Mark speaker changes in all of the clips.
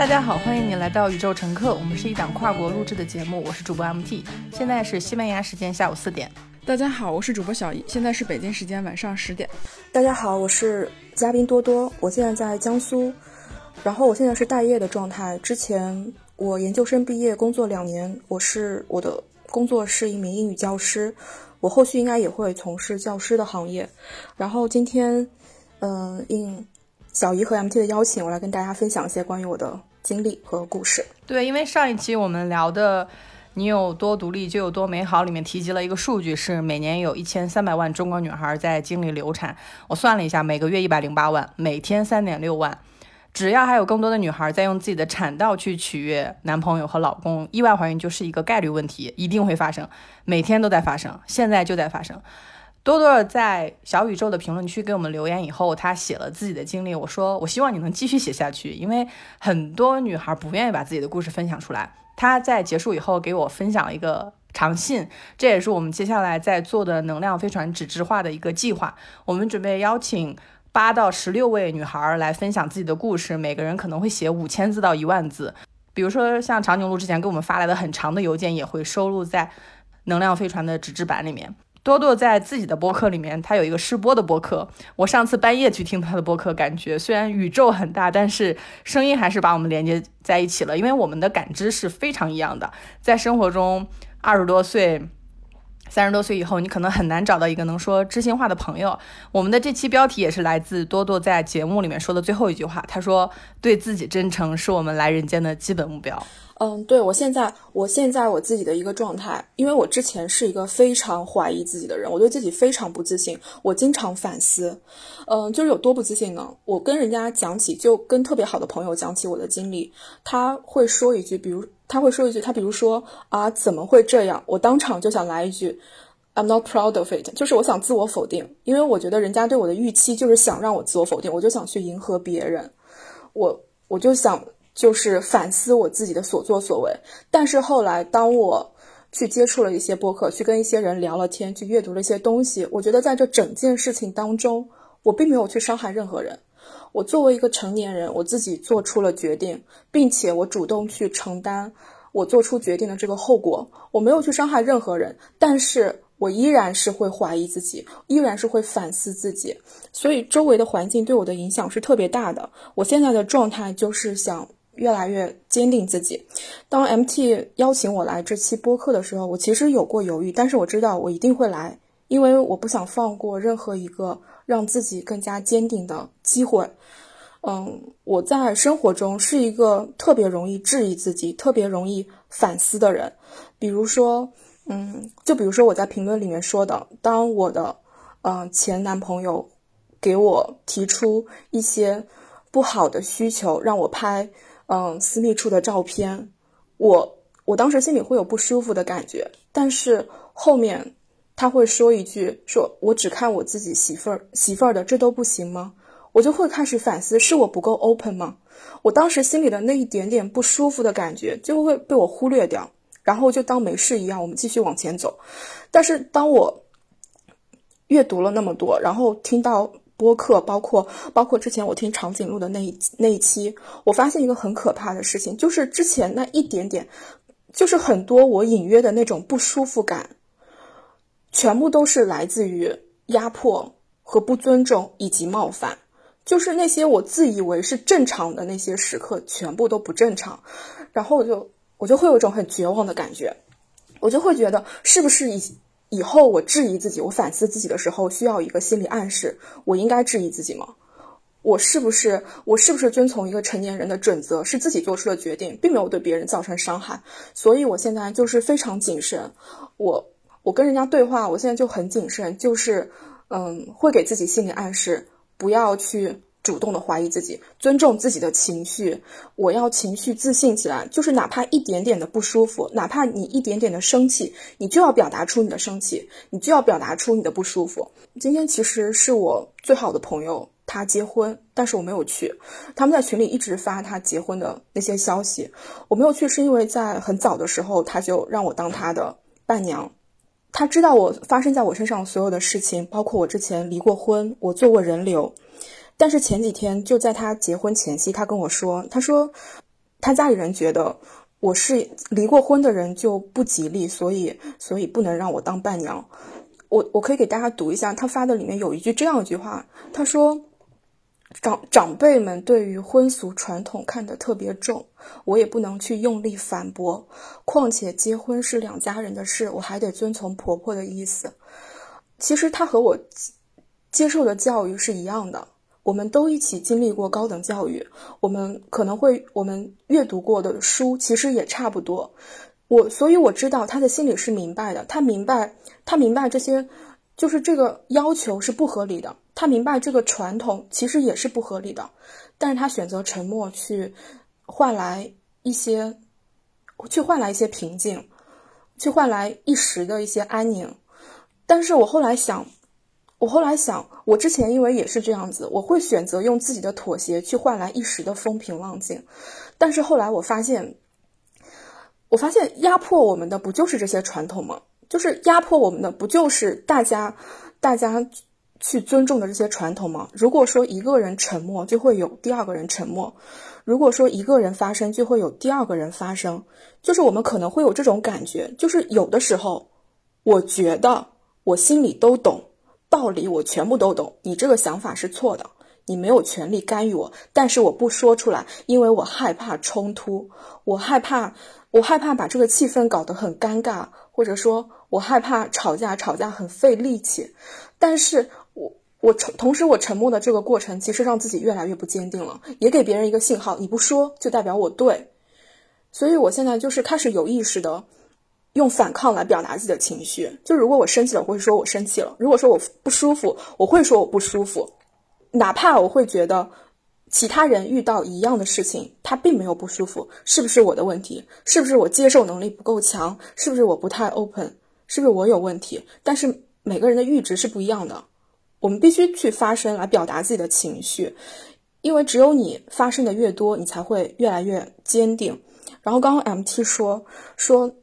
Speaker 1: 大家好，欢迎你来到宇宙乘客，我们是一档跨国录制的节目，我是主播 MT，现在是西班牙时间下午四点。
Speaker 2: 大家好，我是主播小易，现在是北京时间晚上十点。
Speaker 3: 大家好，我是嘉宾多多，我现在在江苏，然后我现在是待业的状态。之前我研究生毕业，工作两年，我是我的工作是一名英语教师，我后续应该也会从事教师的行业。然后今天，嗯，应小姨和 MT 的邀请，我来跟大家分享一些关于我的经历和故事。
Speaker 1: 对，因为上一期我们聊的。你有多独立就有多美好。里面提及了一个数据，是每年有一千三百万中国女孩在经历流产。我算了一下，每个月一百零八万，每天三点六万。只要还有更多的女孩在用自己的产道去取悦男朋友和老公，意外怀孕就是一个概率问题，一定会发生，每天都在发生，现在就在发生。多多在小宇宙的评论区给我们留言以后，他写了自己的经历。我说，我希望你能继续写下去，因为很多女孩不愿意把自己的故事分享出来。他在结束以后给我分享了一个长信，这也是我们接下来在做的能量飞船纸质化的一个计划。我们准备邀请八到十六位女孩来分享自己的故事，每个人可能会写五千字到一万字。比如说像长颈鹿之前给我们发来的很长的邮件，也会收录在能量飞船的纸质版里面。多多在自己的播客里面，他有一个试播的播客。我上次半夜去听他的播客，感觉虽然宇宙很大，但是声音还是把我们连接在一起了。因为我们的感知是非常一样的。在生活中，二十多岁、三十多岁以后，你可能很难找到一个能说知心话的朋友。我们的这期标题也是来自多多在节目里面说的最后一句话。他说：“对自己真诚是我们来人间的基本目标。”
Speaker 3: 嗯，对我现在，我现在我自己的一个状态，因为我之前是一个非常怀疑自己的人，我对自己非常不自信，我经常反思，嗯，就是有多不自信呢？我跟人家讲起，就跟特别好的朋友讲起我的经历，他会说一句，比如他会说一句，他比如说啊，怎么会这样？我当场就想来一句，I'm not proud of it，就是我想自我否定，因为我觉得人家对我的预期就是想让我自我否定，我就想去迎合别人，我我就想。就是反思我自己的所作所为，但是后来当我去接触了一些播客，去跟一些人聊了天，去阅读了一些东西，我觉得在这整件事情当中，我并没有去伤害任何人。我作为一个成年人，我自己做出了决定，并且我主动去承担我做出决定的这个后果。我没有去伤害任何人，但是我依然是会怀疑自己，依然是会反思自己，所以周围的环境对我的影响是特别大的。我现在的状态就是想。越来越坚定自己。当 MT 邀请我来这期播客的时候，我其实有过犹豫，但是我知道我一定会来，因为我不想放过任何一个让自己更加坚定的机会。嗯，我在生活中是一个特别容易质疑自己、特别容易反思的人。比如说，嗯，就比如说我在评论里面说的，当我的嗯前男朋友给我提出一些不好的需求，让我拍。嗯，私密处的照片，我我当时心里会有不舒服的感觉，但是后面他会说一句，说我只看我自己媳妇儿媳妇儿的，这都不行吗？我就会开始反思，是我不够 open 吗？我当时心里的那一点点不舒服的感觉就会被我忽略掉，然后就当没事一样，我们继续往前走。但是当我阅读了那么多，然后听到。播客包括包括之前我听长颈鹿的那一那一期，我发现一个很可怕的事情，就是之前那一点点，就是很多我隐约的那种不舒服感，全部都是来自于压迫和不尊重以及冒犯，就是那些我自以为是正常的那些时刻，全部都不正常，然后我就我就会有一种很绝望的感觉，我就会觉得是不是以。以后我质疑自己，我反思自己的时候，需要一个心理暗示。我应该质疑自己吗？我是不是我是不是遵从一个成年人的准则，是自己做出的决定，并没有对别人造成伤害？所以我现在就是非常谨慎。我我跟人家对话，我现在就很谨慎，就是嗯，会给自己心理暗示，不要去。主动的怀疑自己，尊重自己的情绪。我要情绪自信起来，就是哪怕一点点的不舒服，哪怕你一点点的生气，你就要表达出你的生气，你就要表达出你的不舒服。今天其实是我最好的朋友，他结婚，但是我没有去。他们在群里一直发他结婚的那些消息，我没有去，是因为在很早的时候他就让我当他的伴娘。他知道我发生在我身上所有的事情，包括我之前离过婚，我做过人流。但是前几天就在他结婚前夕，他跟我说：“他说，他家里人觉得我是离过婚的人就不吉利，所以所以不能让我当伴娘。我我可以给大家读一下他发的里面有一句这样一句话，他说。长长辈们对于婚俗传统看得特别重，我也不能去用力反驳。况且结婚是两家人的事，我还得遵从婆婆的意思。其实他和我接受的教育是一样的，我们都一起经历过高等教育，我们可能会我们阅读过的书其实也差不多。我所以我知道他的心里是明白的，他明白他明白这些。就是这个要求是不合理的，他明白这个传统其实也是不合理的，但是他选择沉默去换来一些，去换来一些平静，去换来一时的一些安宁。但是我后来想，我后来想，我之前因为也是这样子，我会选择用自己的妥协去换来一时的风平浪静。但是后来我发现，我发现压迫我们的不就是这些传统吗？就是压迫我们的，不就是大家，大家去尊重的这些传统吗？如果说一个人沉默，就会有第二个人沉默；如果说一个人发声，就会有第二个人发声。就是我们可能会有这种感觉，就是有的时候，我觉得我心里都懂道理，我全部都懂。你这个想法是错的，你没有权利干预我，但是我不说出来，因为我害怕冲突，我害怕，我害怕把这个气氛搞得很尴尬，或者说。我害怕吵架，吵架很费力气，但是我沉，同时我沉默的这个过程，其实让自己越来越不坚定了，也给别人一个信号，你不说就代表我对，所以我现在就是开始有意识的用反抗来表达自己的情绪，就如果我生气了，我会说我生气了；如果说我不舒服，我会说我不舒服，哪怕我会觉得。其他人遇到一样的事情，他并没有不舒服，是不是我的问题？是不是我接受能力不够强？是不是我不太 open？是不是我有问题？但是每个人的阈值是不一样的，我们必须去发声来表达自己的情绪，因为只有你发声的越多，你才会越来越坚定。然后刚刚 MT 说说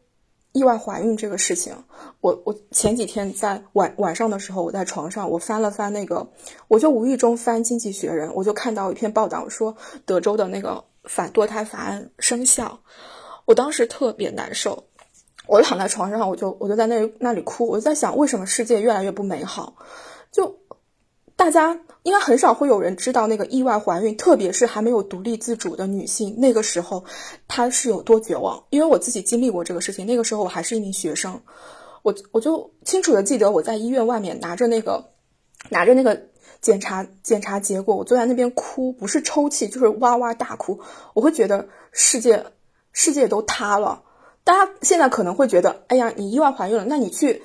Speaker 3: 意外怀孕这个事情，我我前几天在晚晚上的时候，我在床上，我翻了翻那个，我就无意中翻《经济学人》，我就看到一篇报道说德州的那个反堕胎法案生效，我当时特别难受。我躺在床上，我就我就在那那里哭，我就在想，为什么世界越来越不美好？就大家应该很少会有人知道那个意外怀孕，特别是还没有独立自主的女性，那个时候她是有多绝望。因为我自己经历过这个事情，那个时候我还是一名学生，我我就清楚的记得我在医院外面拿着那个拿着那个检查检查结果，我坐在那边哭，不是抽泣就是哇哇大哭，我会觉得世界世界都塌了。大家现在可能会觉得，哎呀，你意外怀孕了，那你去，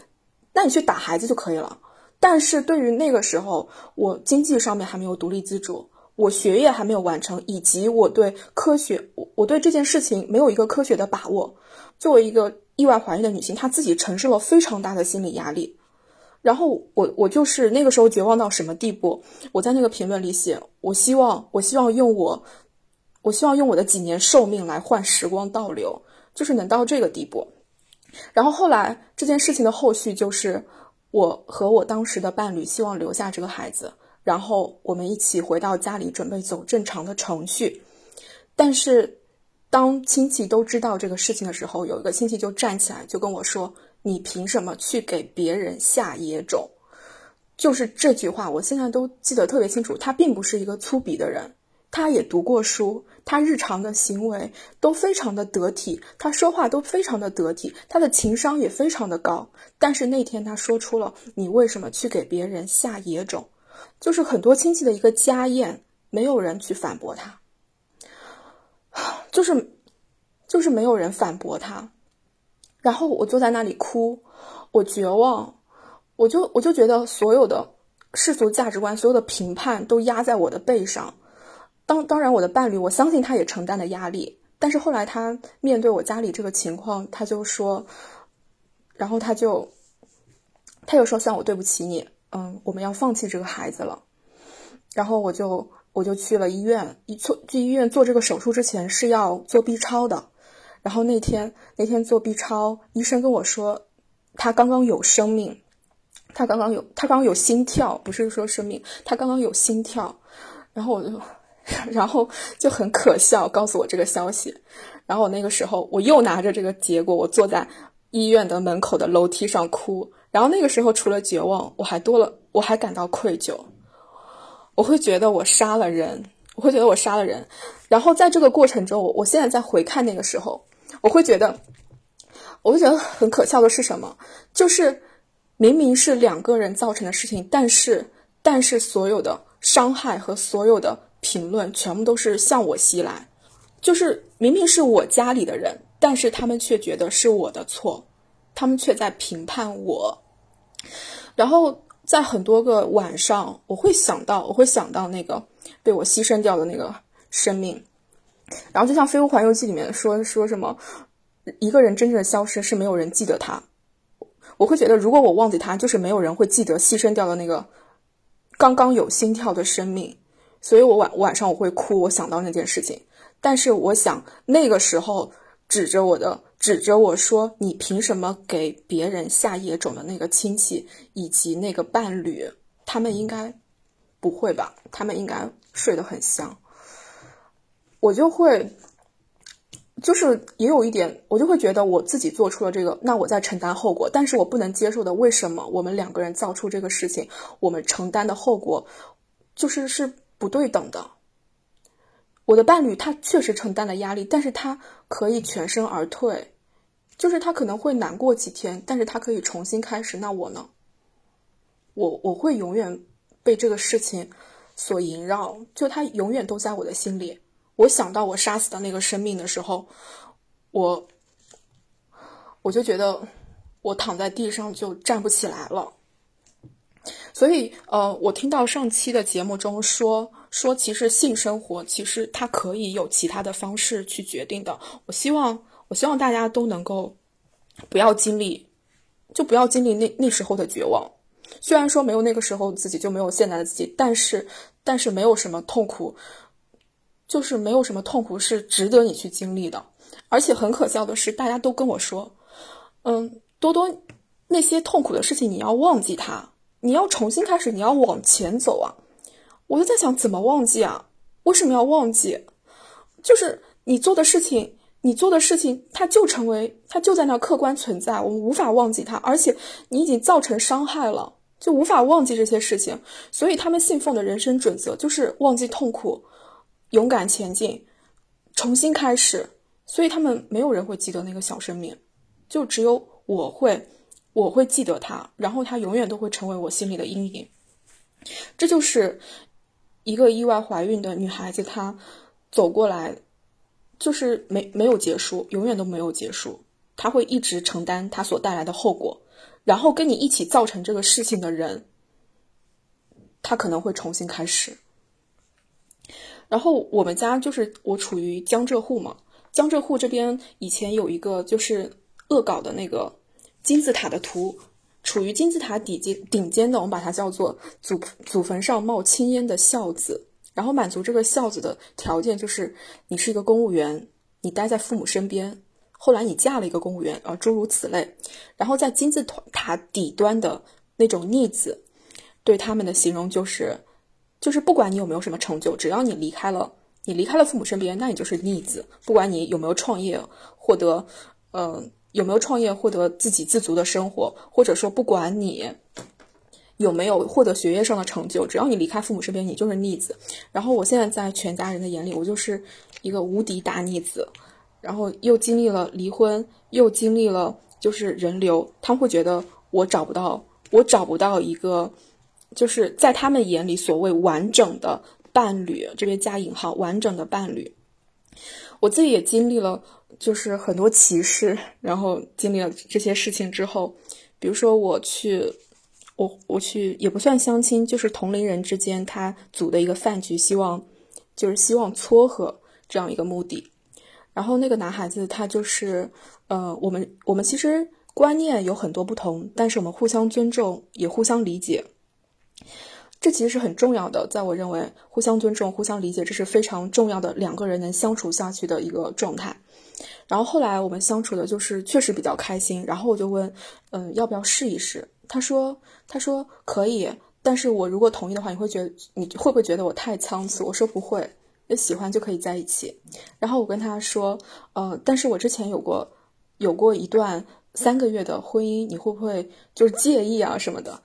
Speaker 3: 那你去打孩子就可以了。但是对于那个时候，我经济上面还没有独立自主，我学业还没有完成，以及我对科学，我我对这件事情没有一个科学的把握。作为一个意外怀孕的女性，她自己承受了非常大的心理压力。然后我我就是那个时候绝望到什么地步？我在那个评论里写，我希望我希望用我，我希望用我的几年寿命来换时光倒流。就是能到这个地步，然后后来这件事情的后续就是我和我当时的伴侣希望留下这个孩子，然后我们一起回到家里准备走正常的程序。但是当亲戚都知道这个事情的时候，有一个亲戚就站起来就跟我说：“你凭什么去给别人下野种？”就是这句话，我现在都记得特别清楚。他并不是一个粗鄙的人，他也读过书。他日常的行为都非常的得体，他说话都非常的得体，他的情商也非常的高。但是那天他说出了“你为什么去给别人下野种”，就是很多亲戚的一个家宴，没有人去反驳他，就是就是没有人反驳他。然后我坐在那里哭，我绝望，我就我就觉得所有的世俗价值观，所有的评判都压在我的背上。当当然，我的伴侣，我相信他也承担了压力。但是后来他面对我家里这个情况，他就说，然后他就，他就说：“算我对不起你，嗯，我们要放弃这个孩子了。”然后我就我就去了医院，一做去医院做这个手术之前是要做 B 超的。然后那天那天做 B 超，医生跟我说，他刚刚有生命，他刚刚有他刚刚有心跳，不是说生命，他刚刚有心跳。然后我就 然后就很可笑，告诉我这个消息。然后我那个时候我又拿着这个结果，我坐在医院的门口的楼梯上哭。然后那个时候除了绝望，我还多了，我还感到愧疚。我会觉得我杀了人，我会觉得我杀了人。然后在这个过程中，我我现在在回看那个时候，我会觉得，我会觉得很可笑的是什么？就是明明是两个人造成的事情，但是但是所有的伤害和所有的评论全部都是向我袭来，就是明明是我家里的人，但是他们却觉得是我的错，他们却在评判我，然后。在很多个晚上，我会想到，我会想到那个被我牺牲掉的那个生命。然后就像《飞屋环游记》里面说说什么，一个人真正的消失是没有人记得他。我会觉得，如果我忘记他，就是没有人会记得牺牲掉的那个刚刚有心跳的生命。所以我晚晚上我会哭，我想到那件事情。但是我想那个时候指着我的。指着我说：“你凭什么给别人下野种的那个亲戚以及那个伴侣，他们应该不会吧？他们应该睡得很香。”我就会，就是也有一点，我就会觉得我自己做出了这个，那我在承担后果。但是我不能接受的，为什么我们两个人造出这个事情，我们承担的后果就是是不对等的？我的伴侣他确实承担了压力，但是他可以全身而退。就是他可能会难过几天，但是他可以重新开始。那我呢？我我会永远被这个事情所萦绕，就他永远都在我的心里。我想到我杀死的那个生命的时候，我我就觉得我躺在地上就站不起来了。所以，呃，我听到上期的节目中说说，其实性生活其实它可以有其他的方式去决定的。我希望。我希望大家都能够不要经历，就不要经历那那时候的绝望。虽然说没有那个时候自己就没有现在的自己，但是但是没有什么痛苦，就是没有什么痛苦是值得你去经历的。而且很可笑的是，大家都跟我说，嗯，多多那些痛苦的事情你要忘记它，你要重新开始，你要往前走啊！我就在想，怎么忘记啊？为什么要忘记？就是你做的事情。你做的事情，它就成为，它就在那客观存在，我们无法忘记它，而且你已经造成伤害了，就无法忘记这些事情。所以他们信奉的人生准则就是忘记痛苦，勇敢前进，重新开始。所以他们没有人会记得那个小生命，就只有我会，我会记得他，然后他永远都会成为我心里的阴影。这就是一个意外怀孕的女孩子，她走过来。就是没没有结束，永远都没有结束。她会一直承担她所带来的后果，然后跟你一起造成这个事情的人，他可能会重新开始。然后我们家就是我处于江浙沪嘛，江浙沪这边以前有一个就是恶搞的那个金字塔的图，处于金字塔底尖顶尖的，我们把它叫做祖祖坟上冒青烟的孝子。然后满足这个孝子的条件就是你是一个公务员，你待在父母身边。后来你嫁了一个公务员啊，诸如此类。然后在金字塔底端的那种逆子，对他们的形容就是，就是不管你有没有什么成就，只要你离开了，你离开了父母身边，那你就是逆子。不管你有没有创业，获得，呃，有没有创业获得自给自足的生活，或者说不管你。有没有获得学业上的成就？只要你离开父母身边，你就是逆子。然后我现在在全家人的眼里，我就是一个无敌大逆子。然后又经历了离婚，又经历了就是人流，他们会觉得我找不到，我找不到一个，就是在他们眼里所谓完整的伴侣，这边加引号完整的伴侣。我自己也经历了，就是很多歧视，然后经历了这些事情之后，比如说我去。我我去也不算相亲，就是同龄人之间他组的一个饭局，希望就是希望撮合这样一个目的。然后那个男孩子他就是，呃，我们我们其实观念有很多不同，但是我们互相尊重，也互相理解。这其实是很重要的，在我认为，互相尊重、互相理解，这是非常重要的，两个人能相处下去的一个状态。然后后来我们相处的就是确实比较开心，然后我就问，嗯，要不要试一试？他说：“他说可以，但是我如果同意的话，你会觉得你会不会觉得我太仓促？”我说：“不会，那喜欢就可以在一起。然后我跟他说，呃，但是我之前有过有过一段三个月的婚姻，你会不会就是介意啊什么的？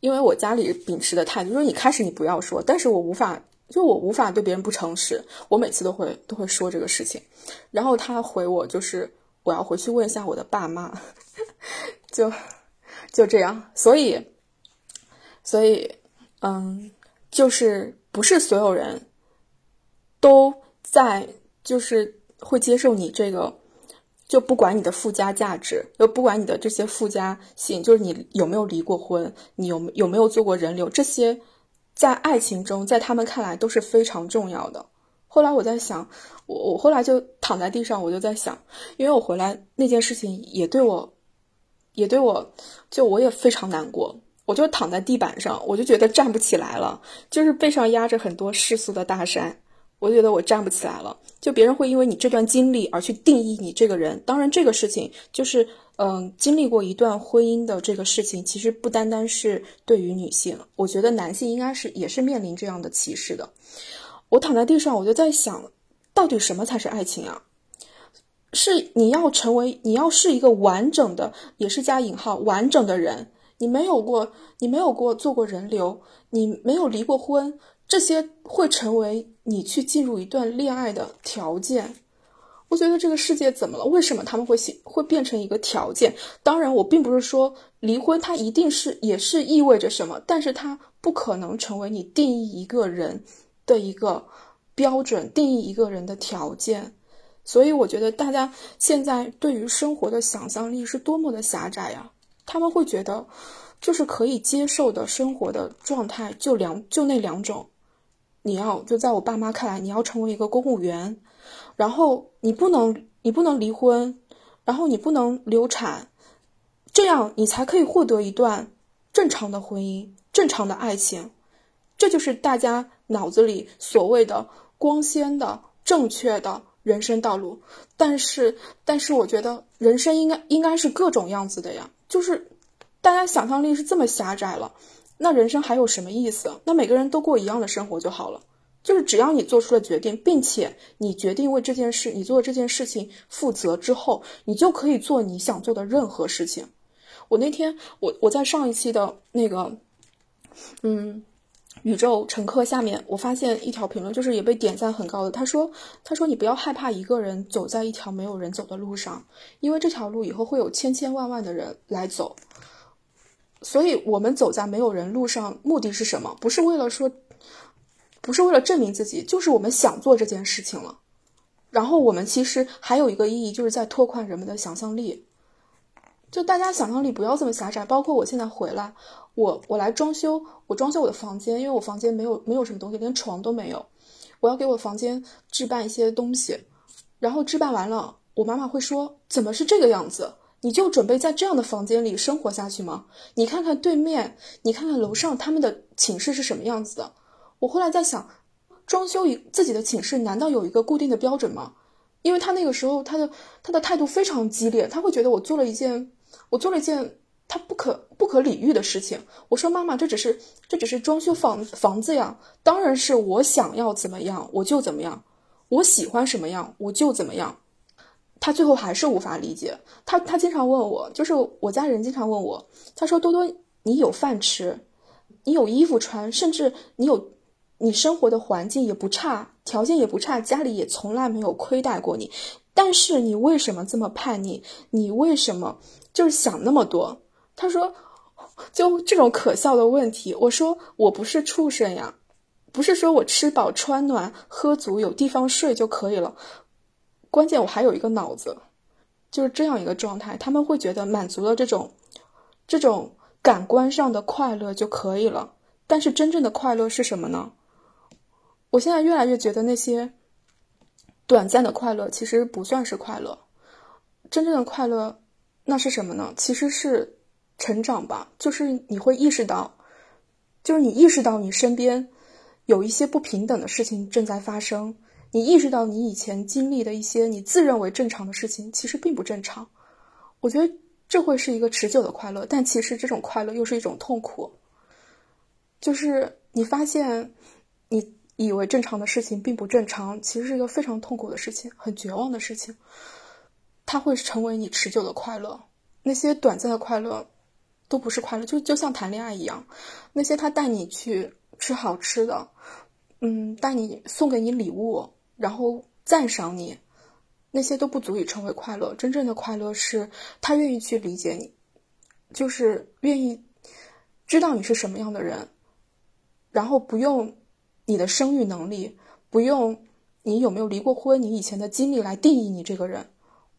Speaker 3: 因为我家里秉持的态度就是，你开始你不要说，但是我无法，就我无法对别人不诚实，我每次都会都会说这个事情。然后他回我就是我要回去问一下我的爸妈，就就这样。所以，所以，嗯，就是不是所有人都在就是会接受你这个。就不管你的附加价值，就不管你的这些附加性，就是你有没有离过婚，你有有没有做过人流，这些在爱情中，在他们看来都是非常重要的。后来我在想，我我后来就躺在地上，我就在想，因为我回来那件事情也对我，也对我，就我也非常难过，我就躺在地板上，我就觉得站不起来了，就是背上压着很多世俗的大山。我觉得我站不起来了，就别人会因为你这段经历而去定义你这个人。当然，这个事情就是，嗯，经历过一段婚姻的这个事情，其实不单单是对于女性，我觉得男性应该是也是面临这样的歧视的。我躺在地上，我就在想，到底什么才是爱情啊？是你要成为，你要是一个完整的，也是加引号完整的人，你没有过，你没有过做过人流，你没有离过婚。这些会成为你去进入一段恋爱的条件。我觉得这个世界怎么了？为什么他们会会变成一个条件？当然，我并不是说离婚它一定是也是意味着什么，但是它不可能成为你定义一个人的一个标准，定义一个人的条件。所以，我觉得大家现在对于生活的想象力是多么的狭窄呀！他们会觉得，就是可以接受的生活的状态就两就那两种。你要就在我爸妈看来，你要成为一个公务员，然后你不能你不能离婚，然后你不能流产，这样你才可以获得一段正常的婚姻、正常的爱情。这就是大家脑子里所谓的光鲜的、正确的人生道路。但是，但是我觉得人生应该应该是各种样子的呀，就是大家想象力是这么狭窄了。那人生还有什么意思？那每个人都过一样的生活就好了。就是只要你做出了决定，并且你决定为这件事，你做这件事情负责之后，你就可以做你想做的任何事情。我那天，我我在上一期的那个，嗯，宇宙乘客下面，我发现一条评论，就是也被点赞很高的。他说：“他说你不要害怕一个人走在一条没有人走的路上，因为这条路以后会有千千万万的人来走。”所以，我们走在没有人路上，目的是什么？不是为了说，不是为了证明自己，就是我们想做这件事情了。然后，我们其实还有一个意义，就是在拓宽人们的想象力。就大家想象力不要这么狭窄。包括我现在回来，我我来装修，我装修我的房间，因为我房间没有没有什么东西，连床都没有。我要给我房间置办一些东西，然后置办完了，我妈妈会说：“怎么是这个样子？”你就准备在这样的房间里生活下去吗？你看看对面，你看看楼上，他们的寝室是什么样子的？我后来在想，装修一自己的寝室，难道有一个固定的标准吗？因为他那个时候他的他的态度非常激烈，他会觉得我做了一件我做了一件他不可不可理喻的事情。我说妈妈，这只是这只是装修房房子呀，当然是我想要怎么样我就怎么样，我喜欢什么样我就怎么样。他最后还是无法理解，他他经常问我，就是我家人经常问我，他说多多，你有饭吃，你有衣服穿，甚至你有你生活的环境也不差，条件也不差，家里也从来没有亏待过你，但是你为什么这么叛逆？你为什么就是想那么多？他说，就这种可笑的问题，我说我不是畜生呀，不是说我吃饱穿暖喝足有地方睡就可以了。关键我还有一个脑子，就是这样一个状态。他们会觉得满足了这种，这种感官上的快乐就可以了。但是真正的快乐是什么呢？我现在越来越觉得那些短暂的快乐其实不算是快乐。真正的快乐那是什么呢？其实是成长吧。就是你会意识到，就是你意识到你身边有一些不平等的事情正在发生。你意识到你以前经历的一些你自认为正常的事情，其实并不正常。我觉得这会是一个持久的快乐，但其实这种快乐又是一种痛苦。就是你发现，你以为正常的事情并不正常，其实是一个非常痛苦的事情，很绝望的事情。它会成为你持久的快乐，那些短暂的快乐都不是快乐，就就像谈恋爱一样，那些他带你去吃好吃的，嗯，带你送给你礼物，然后赞赏你，那些都不足以成为快乐。真正的快乐是他愿意去理解你，就是愿意知道你是什么样的人，然后不用你的生育能力，不用你有没有离过婚，你以前的经历来定义你这个人。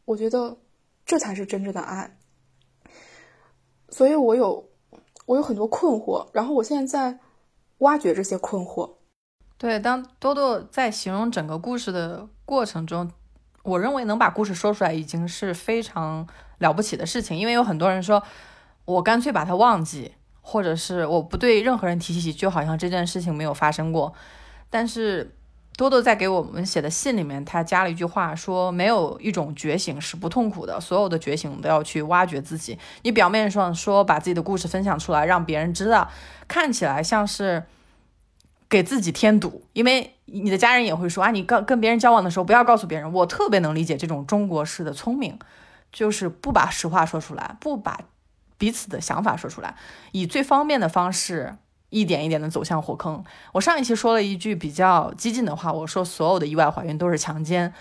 Speaker 3: 我觉得这才是真正的爱，所以我有我有很多困惑，然后我现在在挖掘这些困惑。
Speaker 1: 对，当多多在形容整个故事的过程中，我认为能把故事说出来已经是非常了不起的事情，因为有很多人说我干脆把它忘记，或者是我不对任何人提起，就好像这件事情没有发生过，但是。多多在给我们写的信里面，他加了一句话，说没有一种觉醒是不痛苦的，所有的觉醒都要去挖掘自己。你表面上说把自己的故事分享出来，让别人知道，看起来像是给自己添堵，因为你的家人也会说啊，你跟跟别人交往的时候不要告诉别人。我特别能理解这种中国式的聪明，就是不把实话说出来，不把彼此的想法说出来，以最方便的方式。一点一点的走向火坑。我上一期说了一句比较激进的话，我说所有的意外怀孕都是强奸。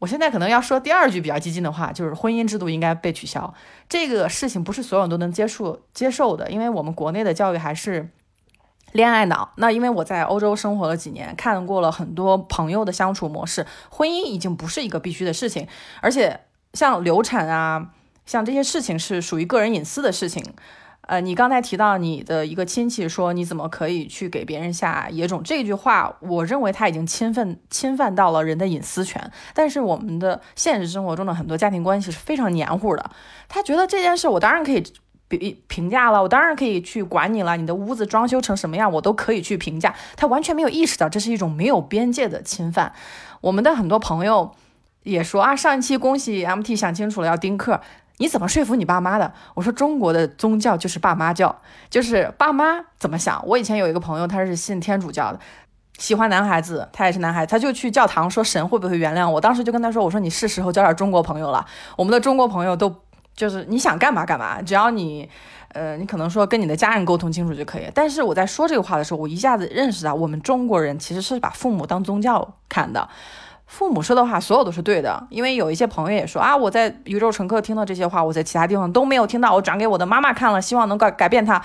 Speaker 1: 我现在可能要说第二句比较激进的话，就是婚姻制度应该被取消。这个事情不是所有人都能接受接受的，因为我们国内的教育还是恋爱脑。那因为我在欧洲生活了几年，看过了很多朋友的相处模式，婚姻已经不是一个必须的事情，而且像流产啊，像这些事情是属于个人隐私的事情。呃，你刚才提到你的一个亲戚说你怎么可以去给别人下野种这句话，我认为他已经侵犯侵犯到了人的隐私权。但是我们的现实生活中的很多家庭关系是非常黏糊的，他觉得这件事我当然可以评评价了，我当然可以去管你了，你的屋子装修成什么样我都可以去评价。他完全没有意识到这是一种没有边界的侵犯。我们的很多朋友也说啊，上一期恭喜 MT 想清楚了要丁克。你怎么说服你爸妈的？我说中国的宗教就是爸妈教，就是爸妈怎么想。我以前有一个朋友，他是信天主教的，喜欢男孩子，他也是男孩子，他就去教堂说神会不会原谅我？当时就跟他说，我说你是时候交点中国朋友了。我们的中国朋友都就是你想干嘛干嘛，只要你，呃，你可能说跟你的家人沟通清楚就可以。但是我在说这个话的时候，我一下子认识到，我们中国人其实是把父母当宗教看的。父母说的话，所有都是对的。因为有一些朋友也说啊，我在宇宙乘客听到这些话，我在其他地方都没有听到。我转给我的妈妈看了，希望能改改变她。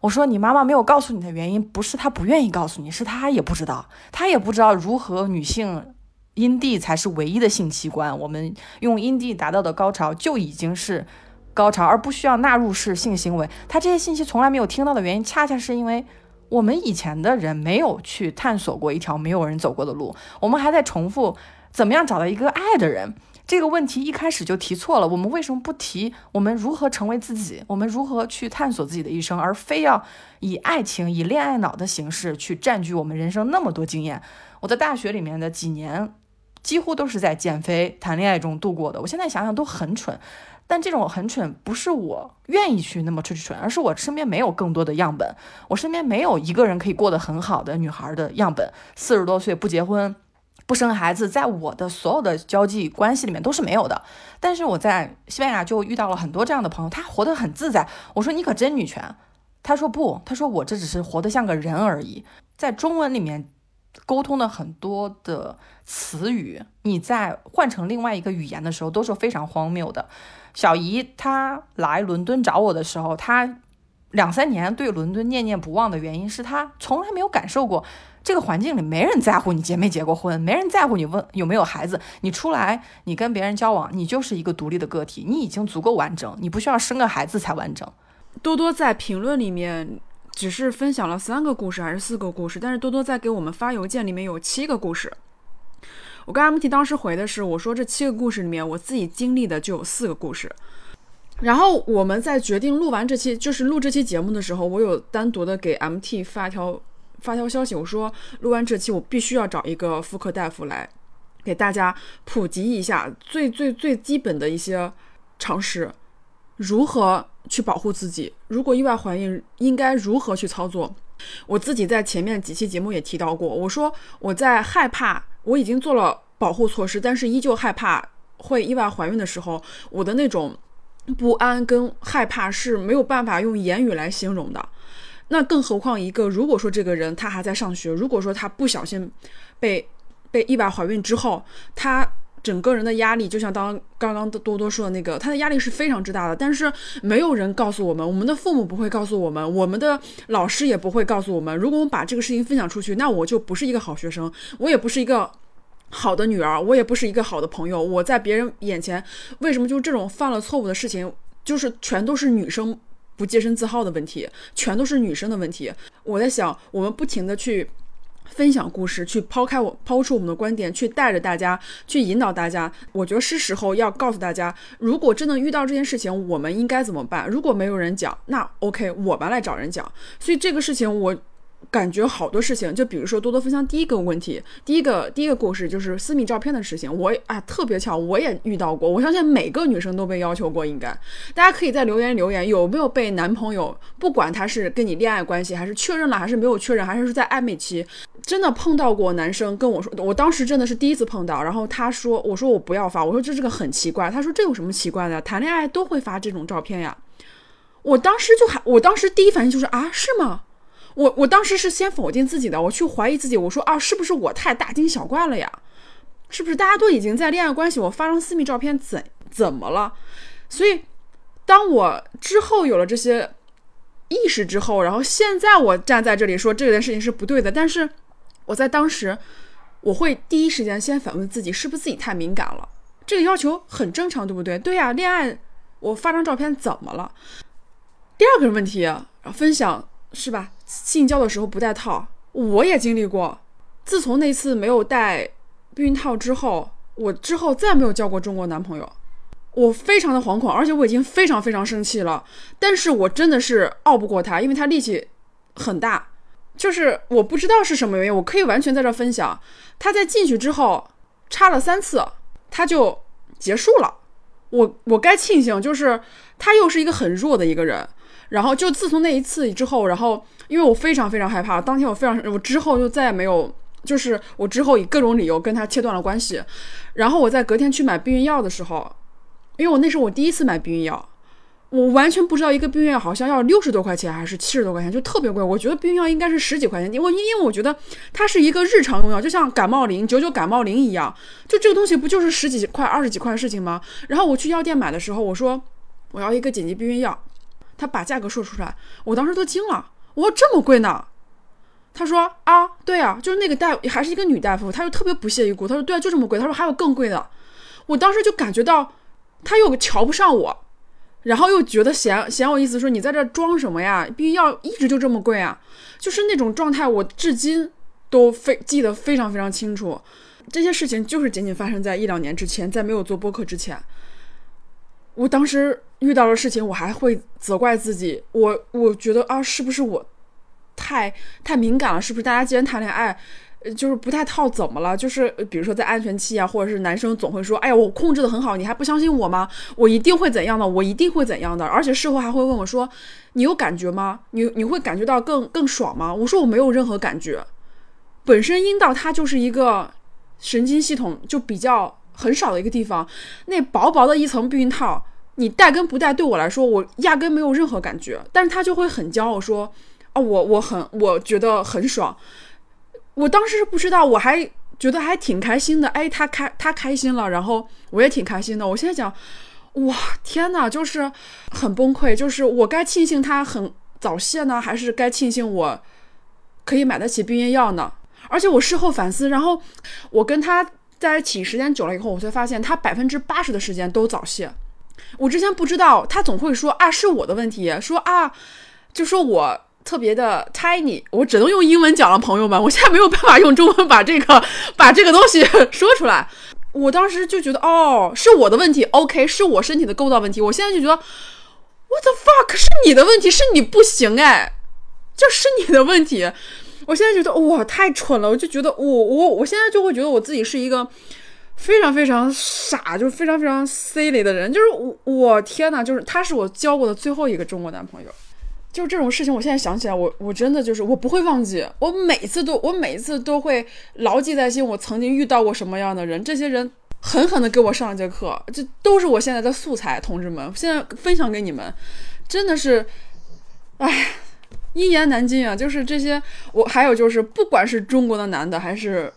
Speaker 1: 我说你妈妈没有告诉你的原因，不是她不愿意告诉你，是她也不知道，她也不知道如何女性阴蒂才是唯一的性器官。我们用阴蒂达到的高潮就已经是高潮，而不需要纳入式性行为。他这些信息从来没有听到的原因，恰恰是因为。我们以前的人没有去探索过一条没有人走过的路，我们还在重复怎么样找到一个爱的人这个问题，一开始就提错了。我们为什么不提我们如何成为自己，我们如何去探索自己的一生，而非要以爱情、以恋爱脑的形式去占据我们人生那么多经验？我在大学里面的几年，几乎都是在减肥、谈恋爱中度过的。我现在想想都很蠢。但这种很蠢，不是我愿意去那么蠢蠢，而是我身边没有更多的样本，我身边没有一个人可以过得很好的女孩的样本。四十多岁不结婚，不生孩子，在我的所有的交际关系里面都是没有的。但是我在西班牙就遇到了很多这样的朋友，他活得很自在。我说你可真女权，他说不，他说我这只是活得像个人而已。在中文里面沟通的很多的词语，你在换成另外一个语言的时候都是非常荒谬的。小姨她来伦敦找我的时候，她两三年对伦敦念念不忘的原因是她从来没有感受过这个环境里没人在乎你结没结过婚，没人在乎你问有没有孩子，你出来你跟别人交往，你就是一个独立的个体，你已经足够完整，你不需要生个孩子才完整。
Speaker 2: 多多在评论里面只是分享了三个故事还是四个故事，但是多多在给我们发邮件里面有七个故事。我跟 MT 当时回的是，我说这七个故事里面，我自己经历的就有四个故事。然后我们在决定录完这期，就是录这期节目的时候，我有单独的给 MT 发条发条消息，我说录完这期，我必须要找一个妇科大夫来给大家普及一下最最最基本的一些常识。如何去保护自己，如果意外怀孕应该如何去操作。我自己在前面几期节目也提到过，我说我在害怕，我已经做了保护措施，但是依旧害怕会意外怀孕的时候，我的那种不安跟害怕是没有办法用言语来形容的。那更何况一个，如果说这个人他还在上学，如果说他不小心被被意外怀孕之后，他。整个人的压力，就像当刚刚多多说的那个，他的压力是非常之大的。但是没有人告诉我们，我们的父母不会告诉我们，我们的老师也不会告诉我们。如果我们把这个事情分享出去，那我就不是一个好学生，我也不是一个好的女儿，我也不是一个好的朋友。我在别人眼前，为什么就这种犯了错误的事情，就是全都是女生不洁身自好的问题，全都是女生的问题？我在想，我们不停的去。分享故事，去抛开我抛出我们的观点，去带着大家，去引导大家。我觉得是时候要告诉大家，如果真的遇到这件事情，我们应该怎么办？如果没有人讲，那 OK，我们来找人讲。所以这个事情我。感觉好多事情，就比如说多多分享第一个问题，第一个第一个故事就是私密照片的事情。我啊特别巧，我也遇到过。我相信每个女生都被要求过，应该大家可以在留言留言，有没有被男朋友，不管他是跟你恋爱关系，还是确认了，还是没有确认，还是在暧昧期，真的碰到过男生跟我说，我当时真的是第一次碰到。然后他说，我说我不要发，我说这是个很奇怪。他说这有什么奇怪的？谈恋爱都会发这种照片呀。我当时就还，我当时第一反应就是啊，是吗？我我当时是先否定自己的，我去怀疑自己，我说啊，是不是我太大惊小怪了呀？是不是大家都已经在恋爱关系，我发张私密照片怎怎么了？所以，当我之后有了这些意识之后，然后现在我站在这里说这件事情是不对的，但是我在当时我会第一时间先反问自己，是不是自己太敏感了？这个要求很正常，对不对？对呀，恋爱我发张照片怎么了？第二个问题分享是吧？性交的时候不戴套，我也经历过。自从那次没有戴避孕套之后，我之后再没有交过中国男朋友。我非常的惶恐，而且我已经非常非常生气了。但是我真的是拗不过他，因为他力气很大。就是我不知道是什么原因，我可以完全在这分享。他在进去之后插了三次，他就结束了。我我该庆幸，就是他又是一个很弱的一个人。然后就自从那一次之后，然后因为我非常非常害怕，当天我非常，我之后就再也没有，就是我之后以各种理由跟他切断了关系。然后我在隔天去买避孕药的时候，因为我那时候我第一次买避孕药，我完全不知道一个避孕药好像要六十多块钱还是七十多块钱，就特别贵。我觉得避孕药应该是十几块钱，因为因为我觉得它是一个日常用药，就像感冒灵、九九感冒灵一样，就这个东西不就是十几块、二十几块的事情吗？然后我去药店买的时候，我说我要一个紧急避孕药。他把价格说出来，我当时都惊了。我说这么贵呢？他说啊，对啊，就是那个大夫还是一个女大夫，他就特别不屑一顾。他说对啊，就这么贵。他说还有更贵的。我当时就感觉到他又瞧不上我，然后又觉得嫌嫌我意思，说你在这装什么呀？必须要一直就这么贵啊？就是那种状态，我至今都非记得非常非常清楚。这些事情就是仅仅发生在一两年之前，在没有做播客之前。我当时遇到的事情，我还会责怪自己。我我觉得啊，是不是我太太敏感了？是不是大家既然谈恋爱，就是不太套，怎么了？就是比如说在安全期啊，或者是男生总会说：“哎呀，我控制的很好，你还不相信我吗？我一定会怎样的？我一定会怎样的？”而且事后还会问我说：“你有感觉吗？你你会感觉到更更爽吗？”我说：“我没有任何感觉。本身阴道它就是一个神经系统就比较。”很少的一个地方，那薄薄的一层避孕套，你戴跟不戴对我来说，我压根没有任何感觉。但是他就会很骄傲说：“哦，我我很我觉得很爽。”我当时是不知道，我还觉得还挺开心的。哎，他开他开心了，然后我也挺开心的。我现在讲，哇，天哪，就是很崩溃。就是我该庆幸他很早泄呢，还是该庆幸我可以买得起避孕药呢？而且我事后反思，然后我跟他。在一起时间久了以后，我才发现他百分之八十的时间都早泄。我之前不知道，他总会说啊是我的问题，说啊就说我特别的 tiny，我只能用英文讲了，朋友们，我现在没有办法用中文把这个把这个东西 说出来。我当时就觉得哦是我的问题，OK 是我身体的构造问题。我现在就觉得 what the fuck 是你的问题，是你不行哎，就是你的问题。我现在觉得哇太蠢了，我就觉得我我我现在就会觉得我自己是一个非常非常傻，就是非常非常 silly 的人，就是我我天呐，就是他是我交过的最后一个中国男朋友。就这种事情，我现在想起来，我我真的就是我不会忘记，我每次都我每次都会牢记在心，我曾经遇到过什么样的人，这些人狠狠的给我上一节课，这都是我现在的素材，同志们，现在分享给你们，真的是，哎，一言难尽啊！就是这些，我还有就是，不管是中国的男的，还是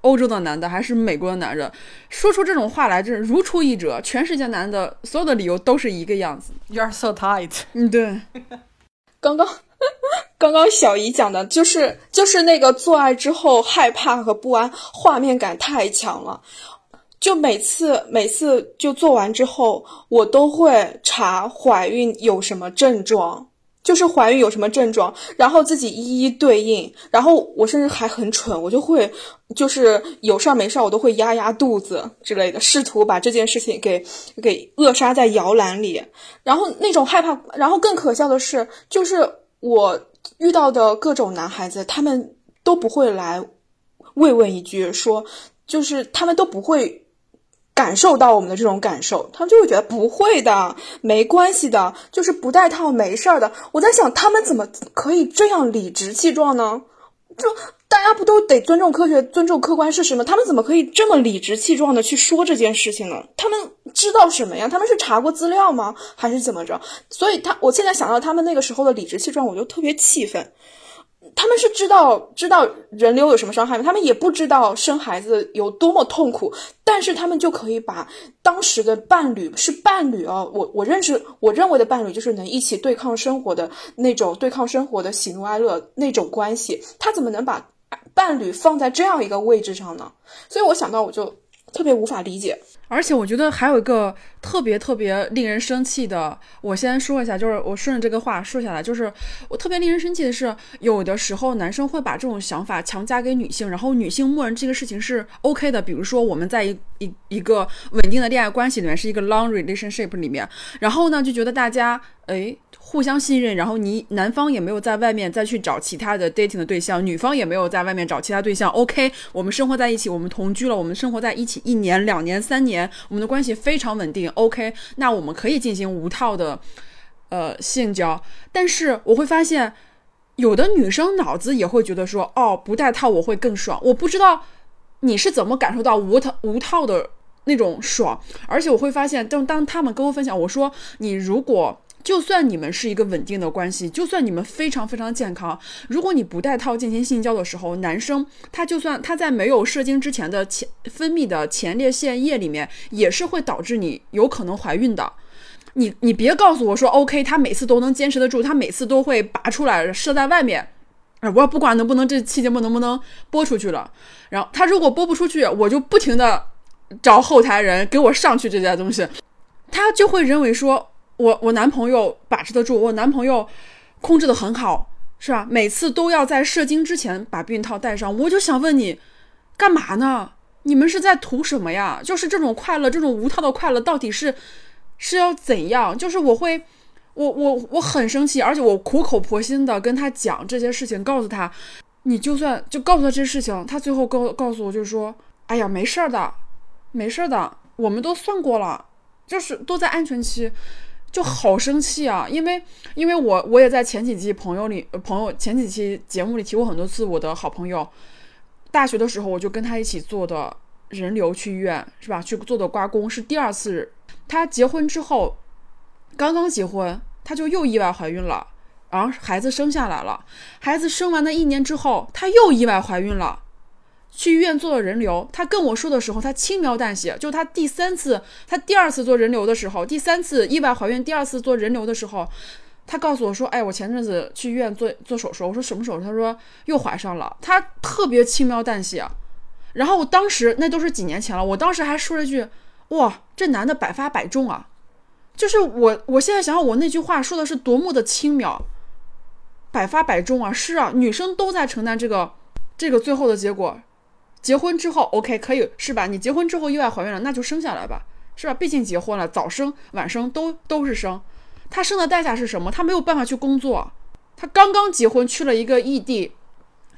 Speaker 2: 欧洲的男的，还是美国的男人，说出这种话来，真是如出一辙。全世界男的所有的理由都是一个样子。
Speaker 1: You're so tight。
Speaker 2: 嗯，对。
Speaker 3: 刚刚刚刚小姨讲的就是就是那个做爱之后害怕和不安，画面感太强了。就每次每次就做完之后，我都会查怀孕有什么症状，就是怀孕有什么症状，然后自己一一对应。然后我甚至还很蠢，我就会就是有事儿没事儿，我都会压压肚子之类的，试图把这件事情给给扼杀在摇篮里。然后那种害怕，然后更可笑的是，就是我遇到的各种男孩子，他们都不会来慰问一句，说就是他们都不会。感受到我们的这种感受，他们就会觉得不会的，没关系的，就是不带套没事儿的。我在想，他们怎么可以这样理直气壮呢？就大家不都得尊重科学、尊重客观事实吗？他们怎么可以这么理直气壮的去说这件事情呢？他们知道什么呀？他们是查过资料吗？还是怎么着？所以他，我现在想到他们那个时候的理直气壮，我就特别气愤。他们是知道知道人流有什么伤害吗？他们也不知道生孩子有多么痛苦，但是他们就可以把当时的伴侣是伴侣哦，我我认识我认为的伴侣就是能一起对抗生活的那种对抗生活的喜怒哀乐那种关系，他怎么能把伴侣放在这样一个位置上呢？所以我想到我就特别无法理解。
Speaker 2: 而且我觉得还有一个特别特别令人生气的，我先说一下，就是我顺着这个话说下来，就是我特别令人生气的是，有的时候男生会把这种想法强加给女性，然后女性默认这个事情是 OK 的。比如说我们在一一一个稳定的恋爱关系里面，是一个 long relationship 里面，然后呢就觉得大家哎。互相信任，然后你男方也没有在外面再去找其他的 dating 的对象，女方也没有在外面找其他对象。OK，我们生活在一起，我们同居了，我们生活在一起一年、两年、三年，我们的关系非常稳定。OK，那我们可以进行无套的呃性交，但是我会发现，有的女生脑子也会觉得说，哦，不带套我会更爽。我不知道你是怎么感受到无套无套的那种爽，而且我会发现，当当他们跟我分享，我说你如果。就算你们是一个稳定的关系，就算你们非常非常健康，如果你不带套进行性交的时候，男生他就算他在没有射精之前的前分泌的前列腺液里面，也是会导致你有可能怀孕的。你你别告诉我说 OK，他每次都能坚持得住，他每次都会拔出来射在外面。啊，我不管能不能这期节目能不能播出去了，然后他如果播不出去，我就不停的找后台人给我上去这些东西，他就会认为说。我我男朋友把持得住，我男朋友控制的很好，是吧？每次都要在射精之前把避孕套戴上。我就想问你，干嘛呢？你们是在图什么呀？就是这种快乐，这种无套的快乐，到底是是要怎样？就是我会，我我我很生气，而且我苦口婆心的跟他讲这些事情，告诉他，你就算就告诉他这些事情，他最后告告诉我就是说，哎呀，没事儿的，没事儿的，我们都算过了，就是都在安全期。就好生气啊！因为因为我我也在前几期朋友里朋友前几期节目里提过很多次，我的好朋友，大学的时候我就跟他一起做的人流去医院是吧？去做的刮宫是第二次。他结婚之后，刚刚结婚他就又意外怀孕了，然后孩子生下来了。孩子生完的一年之后，他又意外怀孕了。去医院做了人流，他跟我说的时候，他轻描淡写。就他第三次，他第二次做人流的时候，第三次意外怀孕，第二次做人流的时候，他告诉我说：“哎，我前阵子去医院做做手术。”我说：“什么手术？”他说：“又怀上了。”他特别轻描淡写。然后我当时那都是几年前了，我当时还说了一句：“哇，这男的百发百中啊！”就是我，我现在想想，我那句话说的是多么的轻描，百发百中啊！是啊，女生都在承担这个这个最后的结果。结婚之后，OK，可以是吧？你结婚之后意外怀孕了，那就生下来吧，是吧？毕竟结婚了，早生晚生都都是生。他生的代价是什么？他没有办法去工作。他刚刚结婚，去了一个异地，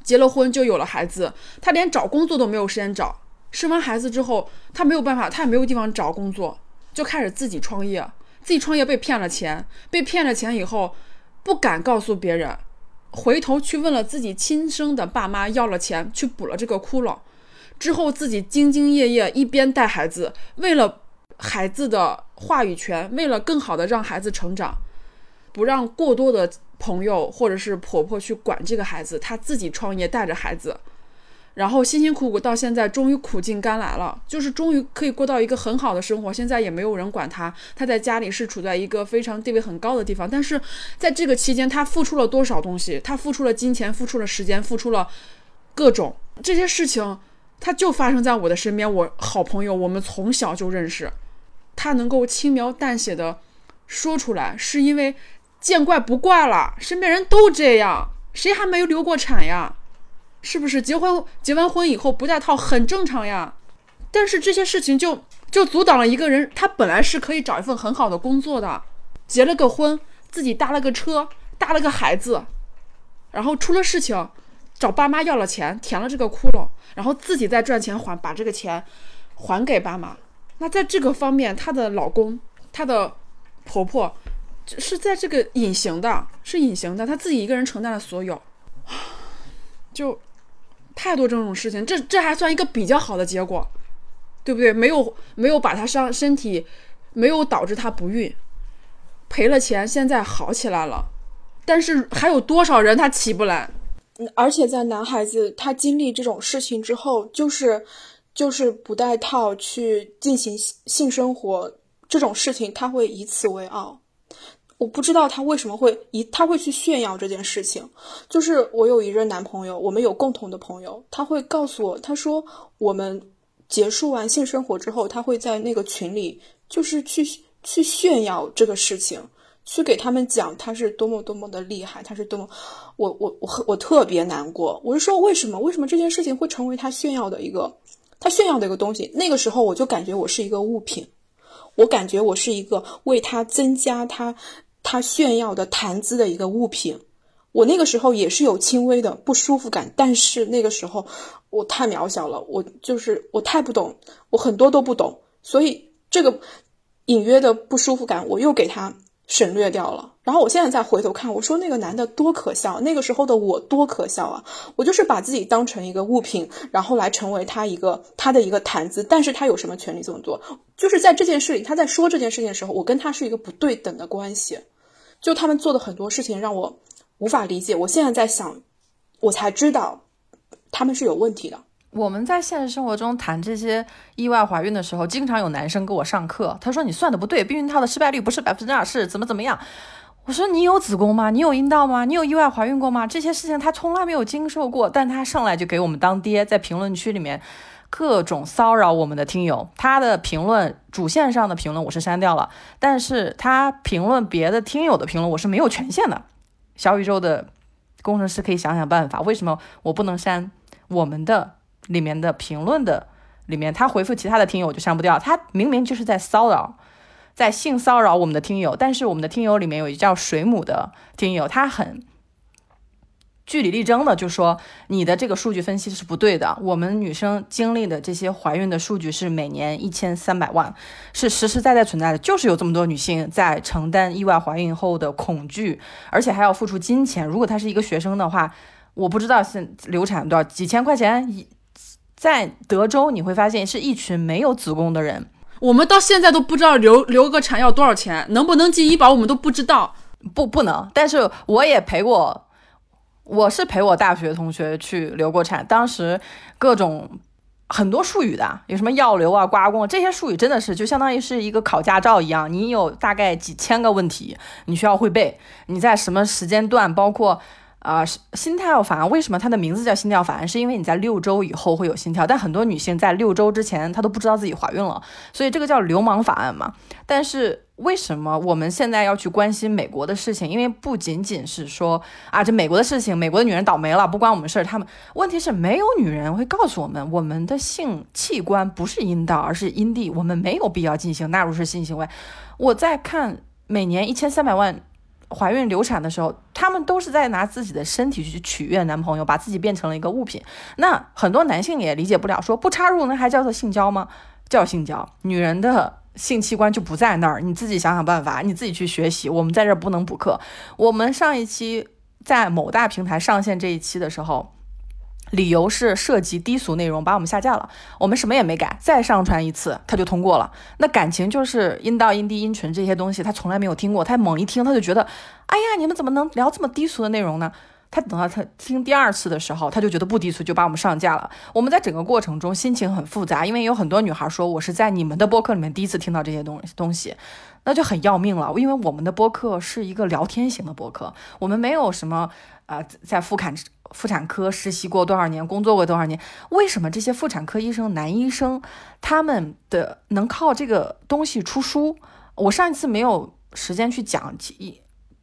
Speaker 2: 结了婚就有了孩子，他连找工作都没有时间找。生完孩子之后，他没有办法，他也没有地方找工作，就开始自己创业。自己创业被骗了钱，被骗了钱以后，不敢告诉别人，回头去问了自己亲生的爸妈要了钱，去补了这个窟窿。之后自己兢兢业业，一边带孩子，为了孩子的话语权，为了更好的让孩子成长，不让过多的朋友或者是婆婆去管这个孩子，她自己创业带着孩子。然后辛辛苦苦到现在，终于苦尽甘来了，就是终于可以过到一个很好的生活。现在也没有人管他，他在家里是处在一个非常地位很高的地方。但是在这个期间，他付出了多少东西？他付出了金钱，付出了时间，付出了各种这些事情，他就发生在我的身边。我好朋友，我们从小就认识，他能够轻描淡写的说出来，是因为见怪不怪了。身边人都这样，谁还没有流过产呀？是不是结婚结完婚以后不戴套很正常呀？但是这些事情就就阻挡了一个人，他本来是可以找一份很好的工作的，结了个婚，自己搭了个车，搭了个孩子，然后出了事情，找爸妈要了钱，填了这个窟窿，然后自己再赚钱还把这个钱还给爸妈。那在这个方面，她的老公、她的婆婆是在这个隐形的，是隐形的，她自己一个人承担了所有，就。太多这种事情，这这还算一个比较好的结果，对不对？没有没有把她伤身体，没有导致她不孕，赔了钱，现在好起来了。但是还有多少人他起不来？
Speaker 3: 而且在男孩子他经历这种事情之后，就是就是不带套去进行性生活这种事情，他会以此为傲。我不知道他为什么会一他会去炫耀这件事情，就是我有一任男朋友，我们有共同的朋友，他会告诉我，他说我们结束完性生活之后，他会在那个群里，就是去去炫耀这个事情，去给他们讲他是多么多么的厉害，他是多么，我我我我特别难过，我是说为什么为什么这件事情会成为他炫耀的一个他炫耀的一个东西？那个时候我就感觉我是一个物品，我感觉我是一个为他增加他。他炫耀的谈资的一个物品，我那个时候也是有轻微的不舒服感，但是那个时候我太渺小了，我就是我太不懂，我很多都不懂，所以这个隐约的不舒服感我又给他省略掉了。然后我现在再回头看，我说那个男的多可笑，那个时候的我多可笑啊！我就是把自己当成一个物品，然后来成为他一个他的一个谈资，但是他有什么权利这么做？就是在这件事里，他在说这件事情的时候，我跟他是一个不对等的关系。就他们做的很多事情让我无法理解，我现在在想，我才知道他们是有问题的。
Speaker 1: 我们在现实生活中谈这些意外怀孕的时候，经常有男生给我上课，他说你算的不对，避孕套的失败率不是百分之二，是怎么怎么样？我说你有子宫吗？你有阴道吗？你有意外怀孕过吗？这些事情他从来没有经受过，但他上来就给我们当爹，在评论区里面。各种骚扰我们的听友，他的评论主线上的评论我是删掉了，但是他评论别的听友的评论我是没有权限的。小宇宙的工程师可以想想办法，为什么我不能删我们的里面的评论的里面？他回复其他的听友我就删不掉，他明明就是在骚扰，在性骚扰我们的听友。但是我们的听友里面有一叫水母的听友，他很。据理力争的就说你的这个数据分析是不对的。我们女生经历的这些怀孕的数据是每年一千三百万，是实实在在存在的，就是有这么多女性在承担意外怀孕后的恐惧，而且还要付出金钱。如果她是一个学生的话，我不知道现流产多少几千块钱。在德州你会发现是一群没有子宫的人，
Speaker 2: 我们到现在都不知道流流个产要多少钱，能不能进医保我们都不知道。
Speaker 1: 不不能，但是我也陪过。我是陪我大学同学去流过产，当时各种很多术语的，有什么药流啊、刮宫这些术语，真的是就相当于是一个考驾照一样，你有大概几千个问题，你需要会背。你在什么时间段，包括。啊，心跳法案为什么它的名字叫心跳法案？是因为你在六周以后会有心跳，但很多女性在六周之前她都不知道自己怀孕了，所以这个叫流氓法案嘛。但是为什么我们现在要去关心美国的事情？因为不仅仅是说啊，这美国的事情，美国的女人倒霉了，不关我们事儿。他们问题是没有女人会告诉我们，我们的性器官不是阴道，而是阴蒂，我们没有必要进行纳入式性行为。我在看每年一千三百万。怀孕流产的时候，他们都是在拿自己的身体去取悦男朋友，把自己变成了一个物品。那很多男性也理解不了，说不插入那还叫做性交吗？叫性交，女人的性器官就不在那儿，你自己想想办法，你自己去学习。我们在这儿不能补课。我们上一期在某大平台上线这一期的时候。理由是涉及低俗内容，把我们下架了。我们什么也没改，再上传一次，他就通过了。那感情就是阴道、阴蒂、阴唇这些东西，他从来没有听过。他猛一听，他就觉得，哎呀，你们怎么能聊这么低俗的内容呢？他等到他听第二次的时候，他就觉得不低俗，就把我们上架了。我们在整个过程中心情很复杂，因为有很多女孩说，我是在你们的播客里面第一次听到这些东东西，那就很要命了。因为我们的播客是一个聊天型的播客，我们没有什么啊，在复刊。妇产科实习过多少年，工作过多少年？为什么这些妇产科医生、男医生他们的能靠这个东西出书？我上一次没有时间去讲，一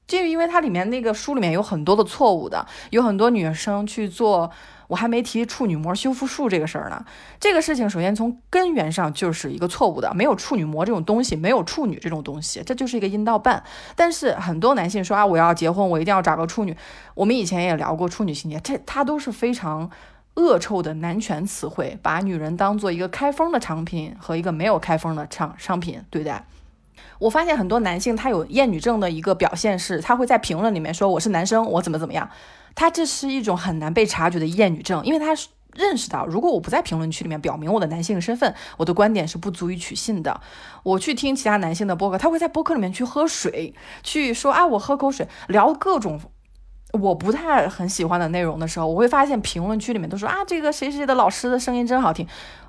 Speaker 1: 就因为它里面那个书里面有很多的错误的，有很多女生去做。我还没提处女膜修复术这个事儿呢。这个事情首先从根源上就是一个错误的，没有处女膜这种东西，没有处女这种东西，这就是一个阴道瓣。但是很多男性说啊，我要结婚，我一定要找个处女。我们以前也聊过处女情节，这它都是非常恶臭的男权词汇，把女人当做一个开封的产品和一个没有开封的商商品对待。我发现很多男性他有厌女症的一个表现是，他会在评论里面说我是男生，我怎么怎么样。他这是一种很难被察觉的厌女症，因为他认识到，如果我不在评论区里面表明我的男性身份，我的观点是不足以取信的。我去听其他男性的播客，他会在播客里面去喝水，去说啊，我喝口水，聊各种。我不太很喜欢的内容的时候，我会发现评论区里面都说啊，这个谁谁的老师的声音真好听。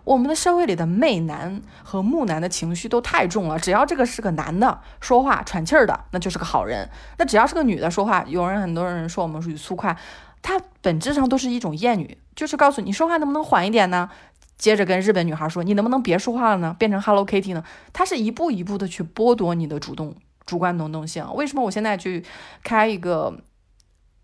Speaker 1: 我们的社会里的媚男和木男的情绪都太重了，只要这个是个男的说话喘气儿的，那就是个好人；那只要是个女的说话，有人很多人说我们语速快，它本质上都是一种厌女，就是告诉你说话能不能缓一点呢？接着跟日本女孩说，你能不能别说话了呢？变成 Hello Kitty 呢？它是一步一步的去剥夺你的主动主观能动性。为什么我现在去开一个？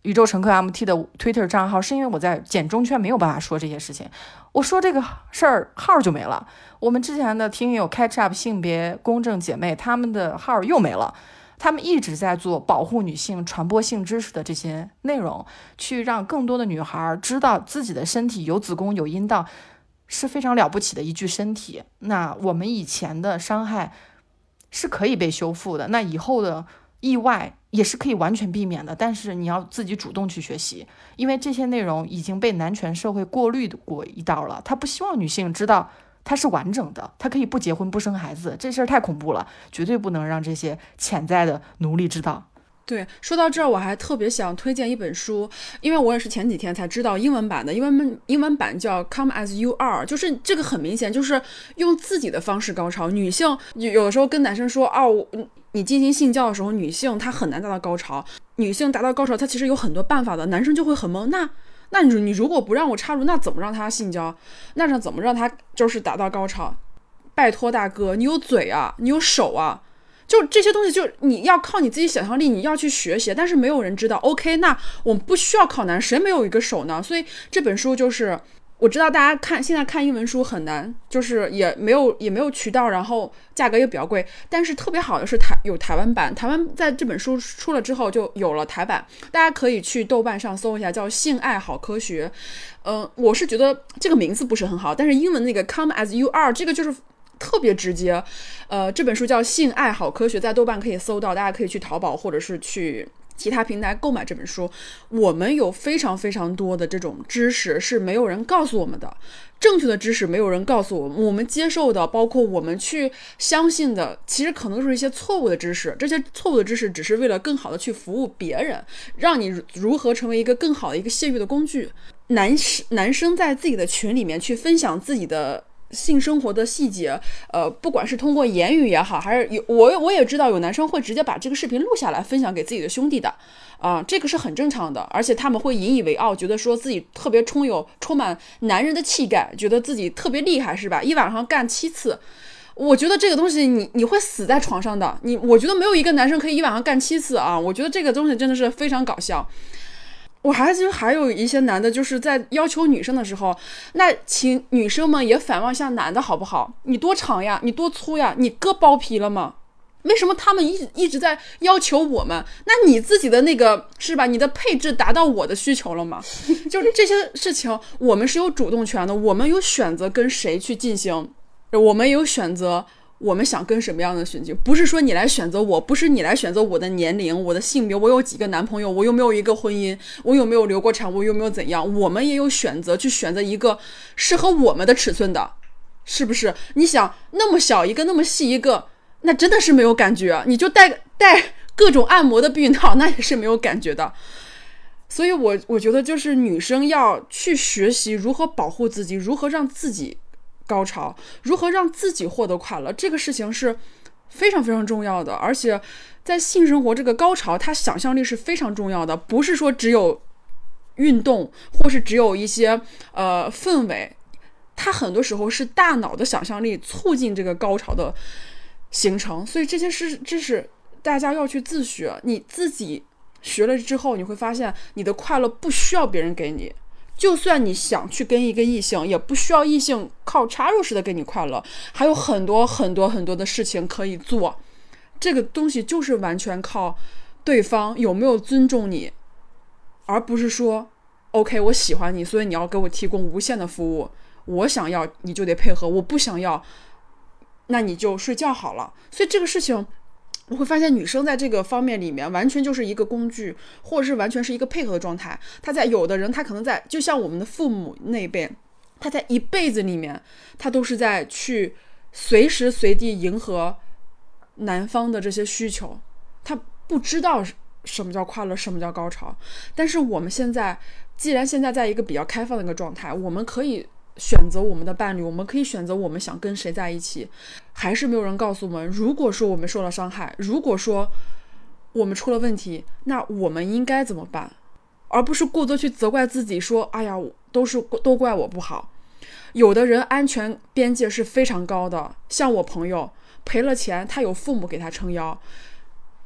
Speaker 1: 宇宙乘客 MT 的 Twitter 账号是因为我在简中圈没有办法说这些事情，我说这个事儿号就没了。我们之前的听友 Catch Up 性别公正姐妹他们的号又没了，他们一直在做保护女性、传播性知识的这些内容，去让更多的女孩知道自己的身体有子宫有阴道是非常了不起的一具身体。那我们以前的伤害是可以被修复的，那以后的意外。也是可以完全避免的，但是你要自己主动去学习，因为这些内容已经被男权社会过滤过一道了。他不希望女性知道它是完整的，她可以不结婚不生孩子，这事儿太恐怖了，绝对不能让这些潜在的奴隶知道。
Speaker 2: 对，说到这儿，我还特别想推荐一本书，因为我也是前几天才知道英文版的，英文英文版叫《Come as You Are》，就是这个很明显就是用自己的方式高潮。女性有有的时候跟男生说哦。你进行性交的时候，女性她很难达到高潮。女性达到高潮，她其实有很多办法的。男生就会很懵。那，那你你如果不让我插入，那怎么让她性交？那让怎么让她就是达到高潮？拜托大哥，你有嘴啊，你有手啊，就这些东西，就你要靠你自己想象力，你要去学习。但是没有人知道。OK，那我们不需要靠男，谁没有一个手呢？所以这本书就是。我知道大家看现在看英文书很难，就是也没有也没有渠道，然后价格也比较贵。但是特别好的是台有台湾版，台湾在这本书出了之后就有了台版，大家可以去豆瓣上搜一下，叫《性爱好科学》。嗯，我是觉得这个名字不是很好，但是英文那个 Come as you are 这个就是特别直接。呃，这本书叫《性爱好科学》，在豆瓣可以搜到，大家可以去淘宝或者是去。其他平台购买这本书，我们有非常非常多的这种知识是没有人告诉我们的，正确的知识没有人告诉我们，我们接受的，包括我们去相信的，其实可能是一些错误的知识。这些错误的知识只是为了更好的去服务别人，让你如何成为一个更好的一个泄欲的工具。男生男生在自己的群里面去分享自己的。性生活的细节，呃，不管是通过言语也好，还是有我我也知道有男生会直接把这个视频录下来分享给自己的兄弟的，啊，这个是很正常的，而且他们会引以为傲，觉得说自己特别充有充满男人的气概，觉得自己特别厉害，是吧？一晚上干七次，我觉得这个东西你你会死在床上的，你我觉得没有一个男生可以一晚上干七次啊，我觉得这个东西真的是非常搞笑。我还就还有一些男的，就是在要求女生的时候，那请女生们也反望一下男的好不好？你多长呀？你多粗呀？你割包皮了吗？为什么他们一一直在要求我们？那你自己的那个是吧？你的配置达到我的需求了吗？就是这些事情，我们是有主动权的，我们有选择跟谁去进行，我们有选择。我们想跟什么样的寻求，不是说你来选择我，不是你来选择我的年龄、我的性别，我有几个男朋友，我又没有一个婚姻，我有没有流过产，我有没有怎样？我们也有选择去选择一个适合我们的尺寸的，是不是？你想那么小一个，那么细一个，那真的是没有感觉。你就带带各种按摩的避孕套，那也是没有感觉的。所以，我我觉得就是女生要去学习如何保护自己，如何让自己。高潮如何让自己获得快乐？这个事情是非常非常重要的，而且在性生活这个高潮，它想象力是非常重要的，不是说只有运动或是只有一些呃氛围，它很多时候是大脑的想象力促进这个高潮的形成。所以这些是知识大家要去自学，你自己学了之后，你会发现你的快乐不需要别人给你。就算你想去跟一个异性，也不需要异性靠插入式的给你快乐，还有很多很多很多的事情可以做。这个东西就是完全靠对方有没有尊重你，而不是说 OK 我喜欢你，所以你要给我提供无限的服务，我想要你就得配合，我不想要，那你就睡觉好了。所以这个事情。我会发现女生在这个方面里面完全就是一个工具，或者是完全是一个配合的状态。她在有的人，她可能在就像我们的父母那一辈，她在一辈子里面，她都是在去随时随地迎合男方的这些需求。她不知道什么叫快乐，什么叫高潮。但是我们现在，既然现在在一个比较开放的一个状态，我们可以。选择我们的伴侣，我们可以选择我们想跟谁在一起，还是没有人告诉我们。如果说我们受了伤害，如果说我们出了问题，那我们应该怎么办？而不是过多去责怪自己，说：“哎呀，都是都怪我不好。”有的人安全边界是非常高的，像我朋友赔了钱，他有父母给他撑腰。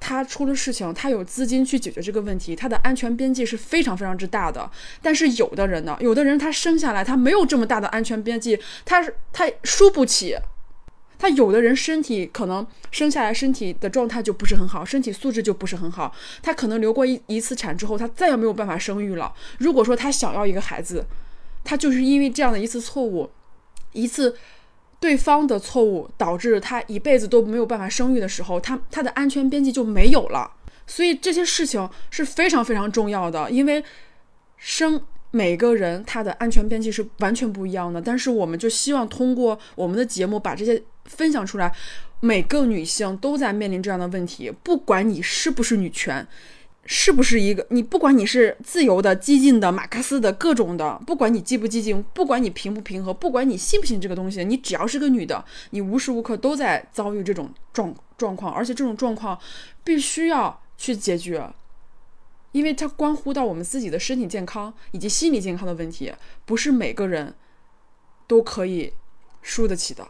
Speaker 2: 他出了事情，他有资金去解决这个问题，他的安全边际是非常非常之大的。但是有的人呢，有的人他生下来他没有这么大的安全边际，他他输不起。他有的人身体可能生下来身体的状态就不是很好，身体素质就不是很好，他可能流过一一次产之后，他再也没有办法生育了。如果说他想要一个孩子，他就是因为这样的一次错误，一次。对方的错误导致他一辈子都没有办法生育的时候，他他的安全边际就没有了。所以这些事情是非常非常重要的，因为生每个人他的安全边际是完全不一样的。但是我们就希望通过我们的节目把这些分享出来，每个女性都在面临这样的问题，不管你是不是女权。是不是一个你？不管你是自由的、激进的、马克思的各种的，不管你激不激进，不管你平不平和，不管你信不信这个东西，你只要是个女的，你无时无刻都在遭遇这种状状况，而且这种状况必须要去解决，因为它关乎到我们自己的身体健康以及心理健康的问题，不是每个人都可以输得起的。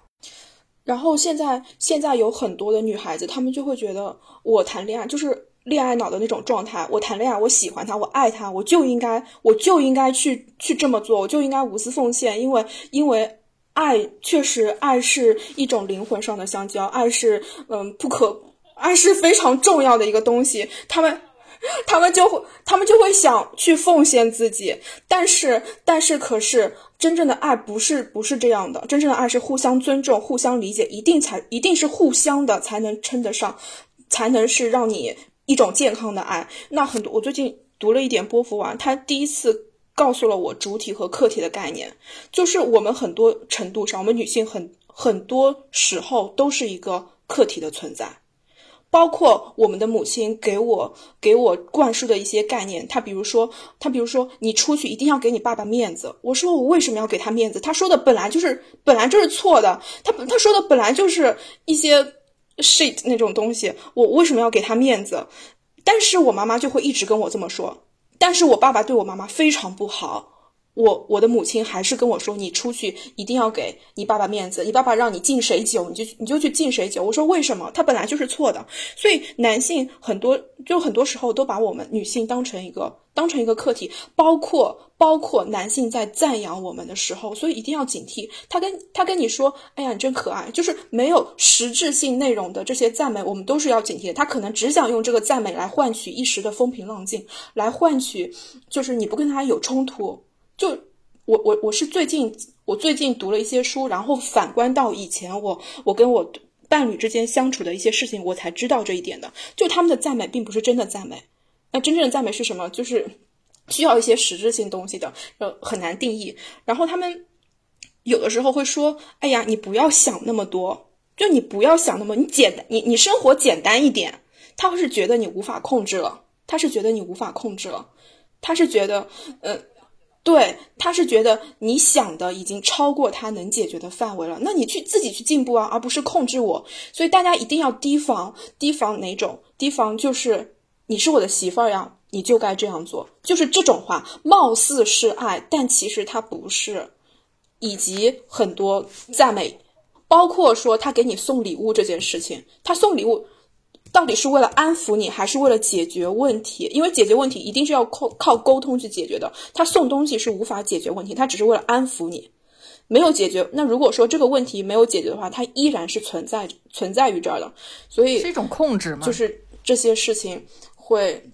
Speaker 3: 然后现在现在有很多的女孩子，她们就会觉得我谈恋爱就是。恋爱脑的那种状态，我谈恋爱，我喜欢他，我爱他，我就应该，我就应该去去这么做，我就应该无私奉献，因为因为爱确实，爱是一种灵魂上的相交，爱是嗯不可，爱是非常重要的一个东西。他们他们就会他们就会想去奉献自己，但是但是可是真正的爱不是不是这样的，真正的爱是互相尊重、互相理解，一定才一定是互相的才能称得上，才能是让你。一种健康的爱，那很多。我最近读了一点波伏娃，他第一次告诉了我主体和客体的概念，就是我们很多程度上，我们女性很很多时候都是一个客体的存在，包括我们的母亲给我给我灌输的一些概念。他比如说，他比如说，你出去一定要给你爸爸面子。我说我为什么要给他面子？他说的本来就是本来就是错的，他他说的本来就是一些。Shit 那种东西，我为什么要给他面子？但是我妈妈就会一直跟我这么说。但是我爸爸对我妈妈非常不好，我我的母亲还是跟我说，你出去一定要给你爸爸面子，你爸爸让你敬谁酒，你就你就去敬谁酒。我说为什么？他本来就是错的。所以男性很多就很多时候都把我们女性当成一个当成一个客体，包括包括男性在赞扬我们的时候，所以一定要警惕。他跟他跟你说，哎呀，你真可爱，就是没有实质性内容的这些赞美，我们都是要警惕的。他可能只想用这个赞美来换取一时的风平浪静，来换取就是你不跟他有冲突。就我我我是最近我最近读了一些书，然后反观到以前我我跟我伴侣之间相处的一些事情，我才知道这一点的。就他们的赞美并不是真的赞美，那真正的赞美是什么？就是需要一些实质性东西的，呃，很难定义。然后他们有的时候会说：“哎呀，你不要想那么多，就你不要想那么，你简单，你你生活简单一点。”他会是觉得你无法控制了，他是觉得你无法控制了，他是觉得，呃。对，他是觉得你想的已经超过他能解决的范围了，那你去自己去进步啊，而不是控制我。所以大家一定要提防，提防哪种？提防就是你是我的媳妇儿呀，你就该这样做，就是这种话，貌似是爱，但其实他不是。以及很多赞美，包括说他给你送礼物这件事情，他送礼物。到底是为了安抚你，还是为了解决问题？因为解决问题一定是要靠靠沟通去解决的。他送东西是无法解决问题，他只是为了安抚你，没有解决。那如果说这个问题没有解决的话，它依然是存在存在于这儿的。所以
Speaker 1: 是一种控制吗？
Speaker 3: 就是这些事情会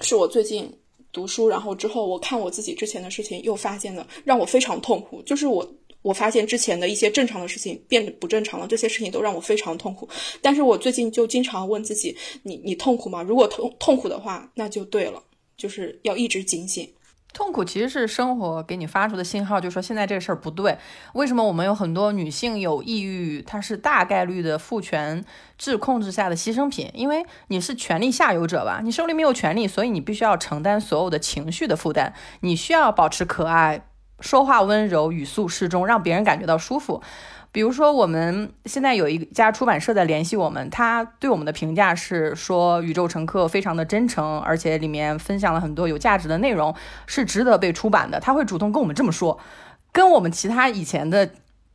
Speaker 3: 是我最近读书，然后之后我看我自己之前的事情，又发现的让我非常痛苦。就是我。我发现之前的一些正常的事情变得不正常了，这些事情都让我非常痛苦。但是我最近就经常问自己：你你痛苦吗？如果痛痛苦的话，那就对了，就是要一直警醒。
Speaker 1: 痛苦其实是生活给你发出的信号，就说现在这个事儿不对。为什么我们有很多女性有抑郁？它是大概率的父权制控制下的牺牲品，因为你是权力下游者吧，你手里没有权利，所以你必须要承担所有的情绪的负担。你需要保持可爱。说话温柔，语速适中，让别人感觉到舒服。比如说，我们现在有一家出版社在联系我们，他对我们的评价是说，《宇宙乘客》非常的真诚，而且里面分享了很多有价值的内容，是值得被出版的。他会主动跟我们这么说。跟我们其他以前的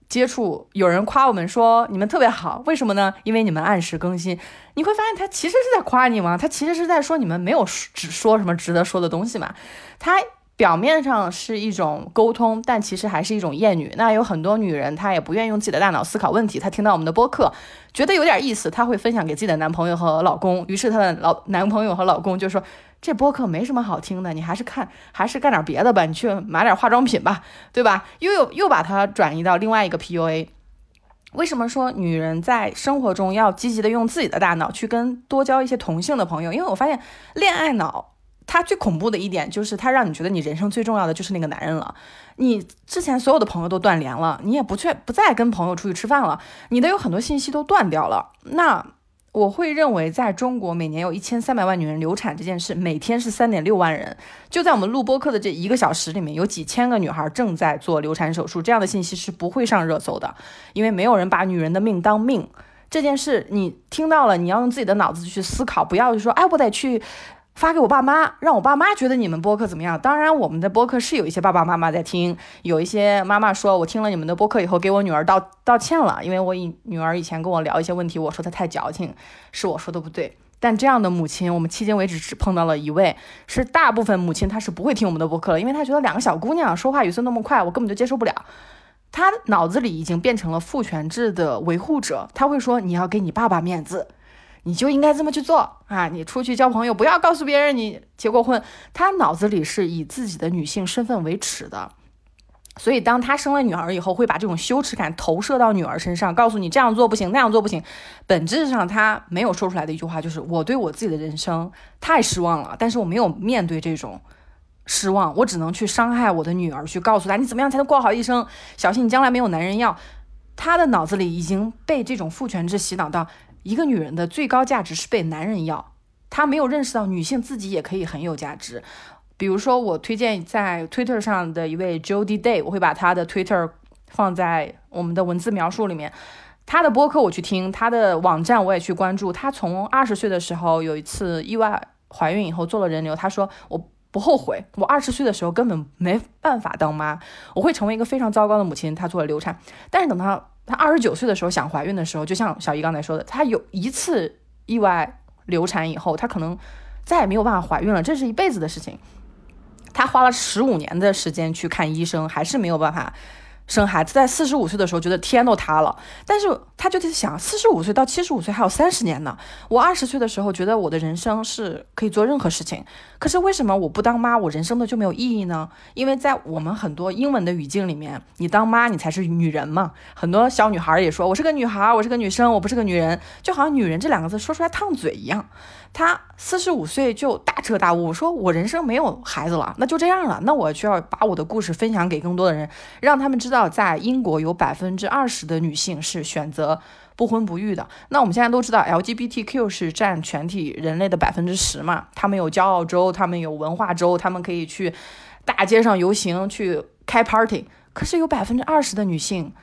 Speaker 1: 接触，有人夸我们说你们特别好，为什么呢？因为你们按时更新。你会发现，他其实是在夸你吗？他其实是在说你们没有只说什么值得说的东西嘛？他。表面上是一种沟通，但其实还是一种厌女。那有很多女人，她也不愿意用自己的大脑思考问题。她听到我们的播客，觉得有点意思，她会分享给自己的男朋友和老公。于是她的老男朋友和老公就说：“这播客没什么好听的，你还是看，还是干点别的吧，你去买点化妆品吧，对吧？”又有又把它转移到另外一个 PUA。为什么说女人在生活中要积极的用自己的大脑去跟多交一些同性的朋友？因为我发现恋爱脑。他最恐怖的一点就是，他让你觉得你人生最重要的就是那个男人了。你之前所有的朋友都断联了，你也不去不再跟朋友出去吃饭了，你的有很多信息都断掉了。那我会认为，在中国每年有一千三百万女人流产这件事，每天是三点六万人。就在我们录播课的这一个小时里面，有几千个女孩正在做流产手术。这样的信息是不会上热搜的，因为没有人把女人的命当命。这件事你听到了，你要用自己的脑子去思考，不要说哎，我得去。发给我爸妈，让我爸妈觉得你们播客怎么样？当然，我们的播客是有一些爸爸妈妈在听，有一些妈妈说，我听了你们的播客以后，给我女儿道道歉了，因为我以女儿以前跟我聊一些问题，我说她太矫情，是我说的不对。但这样的母亲，我们迄今为止只碰到了一位，是大部分母亲她是不会听我们的播客了，因为她觉得两个小姑娘说话语速那么快，我根本就接受不了。她脑子里已经变成了父权制的维护者，她会说你要给你爸爸面子。你就应该这么去做啊！你出去交朋友，不要告诉别人你结过婚。他脑子里是以自己的女性身份为耻的，所以当他生了女儿以后，会把这种羞耻感投射到女儿身上，告诉你这样做不行，那样做不行。本质上，他没有说出来的一句话就是：我对我自己的人生太失望了，但是我没有面对这种失望，我只能去伤害我的女儿，去告诉她你怎么样才能过好一生，小心你将来没有男人要。他的脑子里已经被这种父权制洗脑到。一个女人的最高价值是被男人要，她没有认识到女性自己也可以很有价值。比如说，我推荐在 Twitter 上的一位 Jody Day，我会把她的 Twitter 放在我们的文字描述里面。她的播客我去听，她的网站我也去关注。她从二十岁的时候有一次意外怀孕以后做了人流，她说我。不后悔。我二十岁的时候根本没办法当妈，我会成为一个非常糟糕的母亲。她做了流产，但是等她她二十九岁的时候想怀孕的时候，就像小姨刚才说的，她有一次意外流产以后，她可能再也没有办法怀孕了，这是一辈子的事情。她花了十五年的时间去看医生，还是没有办法。生孩子在四十五岁的时候，觉得天都塌了，但是他就在想，四十五岁到七十五岁还有三十年呢。我二十岁的时候，觉得我的人生是可以做任何事情，可是为什么我不当妈，我人生的就没有意义呢？因为在我们很多英文的语境里面，你当妈，你才是女人嘛。很多小女孩也说，我是个女孩，我是个女生，我不是个女人，就好像女人这两个字说出来烫嘴一样。他四十五岁就大彻大悟，说我人生没有孩子了，那就这样了。那我需要把我的故事分享给更多的人，让他们知道，在英国有百分之二十的女性是选择不婚不育的。那我们现在都知道，LGBTQ 是占全体人类的百分之十嘛？他们有骄傲州，他们有文化州，他们可以去大街上游行，去开 party。可是有百分之二十的女性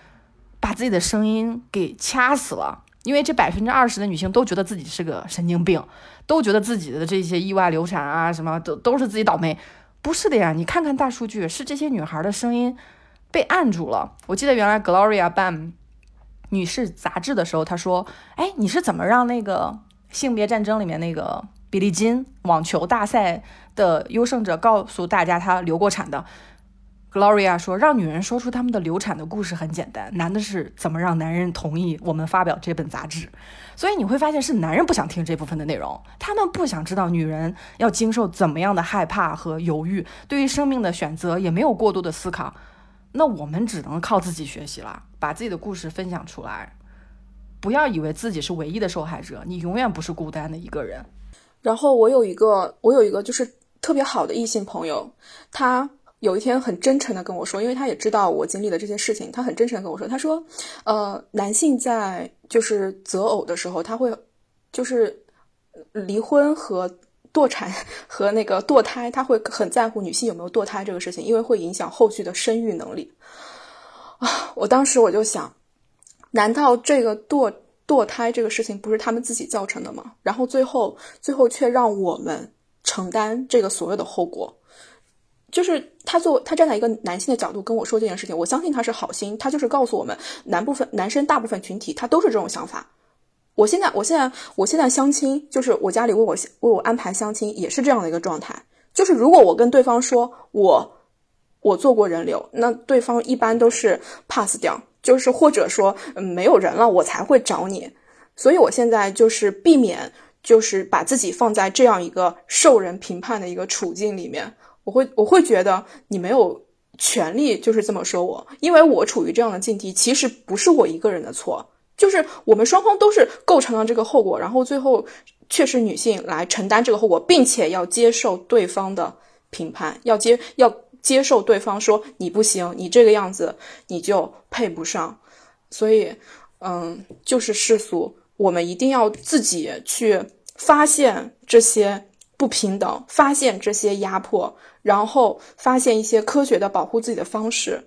Speaker 1: 把自己的声音给掐死了。因为这百分之二十的女性都觉得自己是个神经病，都觉得自己的这些意外流产啊什么都都是自己倒霉，不是的呀！你看看大数据，是这些女孩的声音被按住了。我记得原来 Gloria 办女士杂志的时候，她说：“哎，你是怎么让那个性别战争里面那个比利金网球大赛的优胜者告诉大家她流过产的？” Gloria 说：“让女人说出他们的流产的故事很简单，难的是怎么让男人同意我们发表这本杂志。所以你会发现，是男人不想听这部分的内容，他们不想知道女人要经受怎么样的害怕和犹豫，对于生命的选择也没有过多的思考。那我们只能靠自己学习了，把自己的故事分享出来。不要以为自己是唯一的受害者，你永远不是孤单的一个人。
Speaker 3: 然后我有一个，我有一个就是特别好的异性朋友，他。”有一天很真诚的跟我说，因为他也知道我经历的这些事情，他很真诚的跟我说，他说，呃，男性在就是择偶的时候，他会就是离婚和堕产和那个堕胎，他会很在乎女性有没有堕胎这个事情，因为会影响后续的生育能力。啊，我当时我就想，难道这个堕堕胎这个事情不是他们自己造成的吗？然后最后最后却让我们承担这个所有的后果。就是他做他站在一个男性的角度跟我说这件事情，我相信他是好心，他就是告诉我们，男部分男生大部分群体他都是这种想法。我现在我现在我现在相亲，就是我家里为我为我安排相亲，也是这样的一个状态。就是如果我跟对方说我我做过人流，那对方一般都是 pass 掉，就是或者说没有人了，我才会找你。所以我现在就是避免，就是把自己放在这样一个受人评判的一个处境里面。我会我会觉得你没有权利就是这么说我，因为我处于这样的境地，其实不是我一个人的错，就是我们双方都是构成了这个后果，然后最后却是女性来承担这个后果，并且要接受对方的评判，要接要接受对方说你不行，你这个样子你就配不上，所以嗯，就是世俗，我们一定要自己去发现这些不平等，发现这些压迫。然后发现一些科学的保护自己的方式，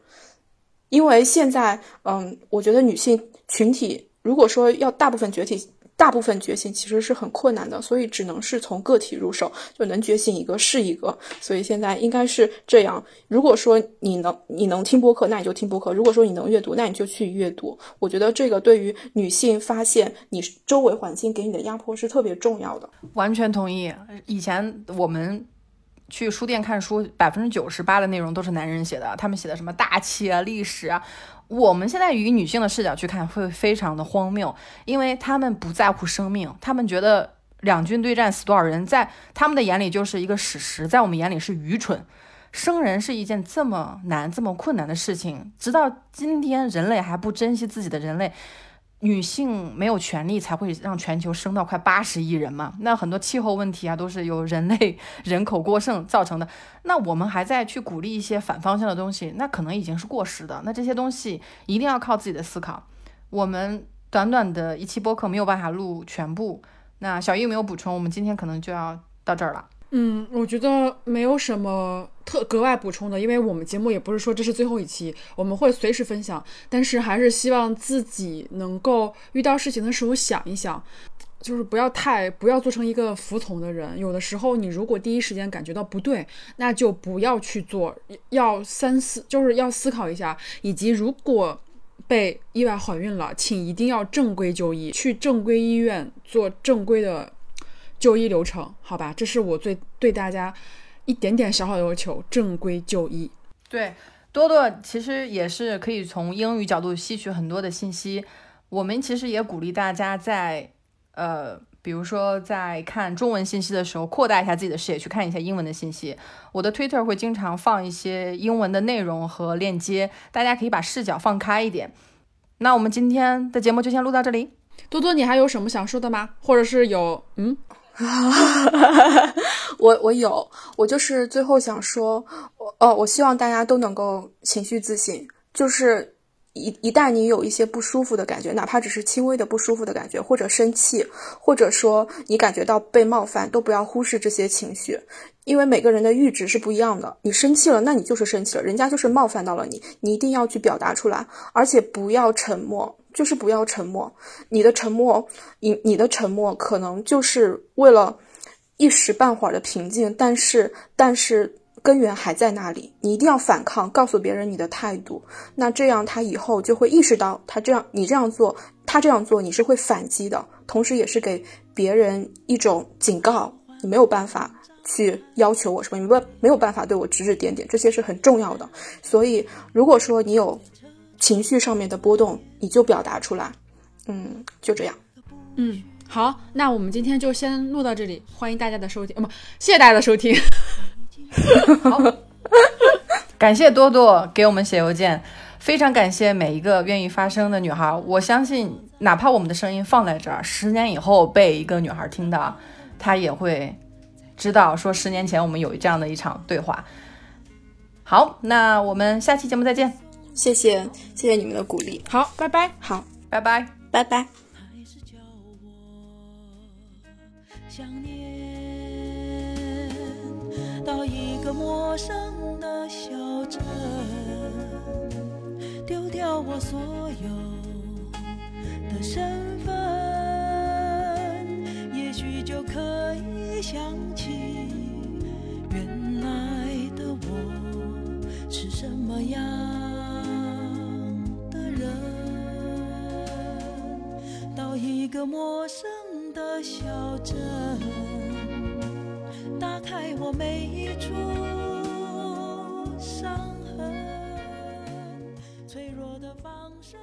Speaker 3: 因为现在，嗯，我觉得女性群体如果说要大部分崛起，大部分觉醒其实是很困难的，所以只能是从个体入手，就能觉醒一个是一个。所以现在应该是这样。如果说你能你能听播客，那你就听播客；如果说你能阅读，那你就去阅读。我觉得这个对于女性发现你周围环境给你的压迫是特别重要的。
Speaker 1: 完全同意。以前我们。去书店看书，百分之九十八的内容都是男人写的，他们写的什么大气啊、历史啊。我们现在以女性的视角去看，会非常的荒谬，因为他们不在乎生命，他们觉得两军对战死多少人，在他们的眼里就是一个史实，在我们眼里是愚蠢。生人是一件这么难、这么困难的事情，直到今天人类还不珍惜自己的人类。女性没有权利，才会让全球升到快八十亿人嘛？那很多气候问题啊，都是由人类人口过剩造成的。那我们还在去鼓励一些反方向的东西，那可能已经是过时的。那这些东西一定要靠自己的思考。我们短短的一期播客没有办法录全部。那小易有没有补充？我们今天可能就要到这儿了。
Speaker 2: 嗯，我觉得没有什么特格外补充的，因为我们节目也不是说这是最后一期，我们会随时分享，但是还是希望自己能够遇到事情的时候想一想，就是不要太不要做成一个服从的人。有的时候，你如果第一时间感觉到不对，那就不要去做，要三思，就是要思考一下。以及如果被意外怀孕了，请一定要正规就医，去正规医院做正规的就医流程，好吧？这是我最对大家一点点小小的要求，正规就医。
Speaker 1: 对，多多其实也是可以从英语角度吸取很多的信息。我们其实也鼓励大家在，呃，比如说在看中文信息的时候，扩大一下自己的视野，去看一下英文的信息。我的 Twitter 会经常放一些英文的内容和链接，大家可以把视角放开一点。那我们今天的节目就先录到这里。
Speaker 2: 多多，你还有什么想说的吗？或者是有嗯？
Speaker 3: 啊，哈哈哈我我有，我就是最后想说，我哦，我希望大家都能够情绪自信，就是。一一旦你有一些不舒服的感觉，哪怕只是轻微的不舒服的感觉，或者生气，或者说你感觉到被冒犯，都不要忽视这些情绪，因为每个人的阈值是不一样的。你生气了，那你就是生气了，人家就是冒犯到了你，你一定要去表达出来，而且不要沉默，就是不要沉默。你的沉默，你你的沉默可能就是为了一时半会儿的平静，但是但是。根源还在那里，你一定要反抗，告诉别人你的态度。那这样他以后就会意识到，他这样你这样做，他这样做你是会反击的，同时也是给别人一种警告。你没有办法去要求我什么，你没没有办法对我指指点点，这些是很重要的。所以，如果说你有情绪上面的波动，你就表达出来。嗯，就这样。
Speaker 2: 嗯，好，那我们今天就先录到这里，欢迎大家的收听，不，谢谢大家的收听。
Speaker 1: 好，感谢多多给我们写邮件，非常感谢每一个愿意发声的女孩。我相信，哪怕我们的声音放在这儿，十年以后被一个女孩听到，她也会知道说十年前我们有这样的一场对话。好，那我们下期节目再见。
Speaker 3: 谢谢，谢谢你们的鼓励。
Speaker 2: 好，拜拜。
Speaker 3: 好，
Speaker 1: 拜拜，
Speaker 3: 拜拜。想念到一个陌生的小镇，丢掉我所有的身份，也许就可以想起原来的我是什么样的人。到一个陌生的小镇。打开我每一处伤痕，脆弱的放声。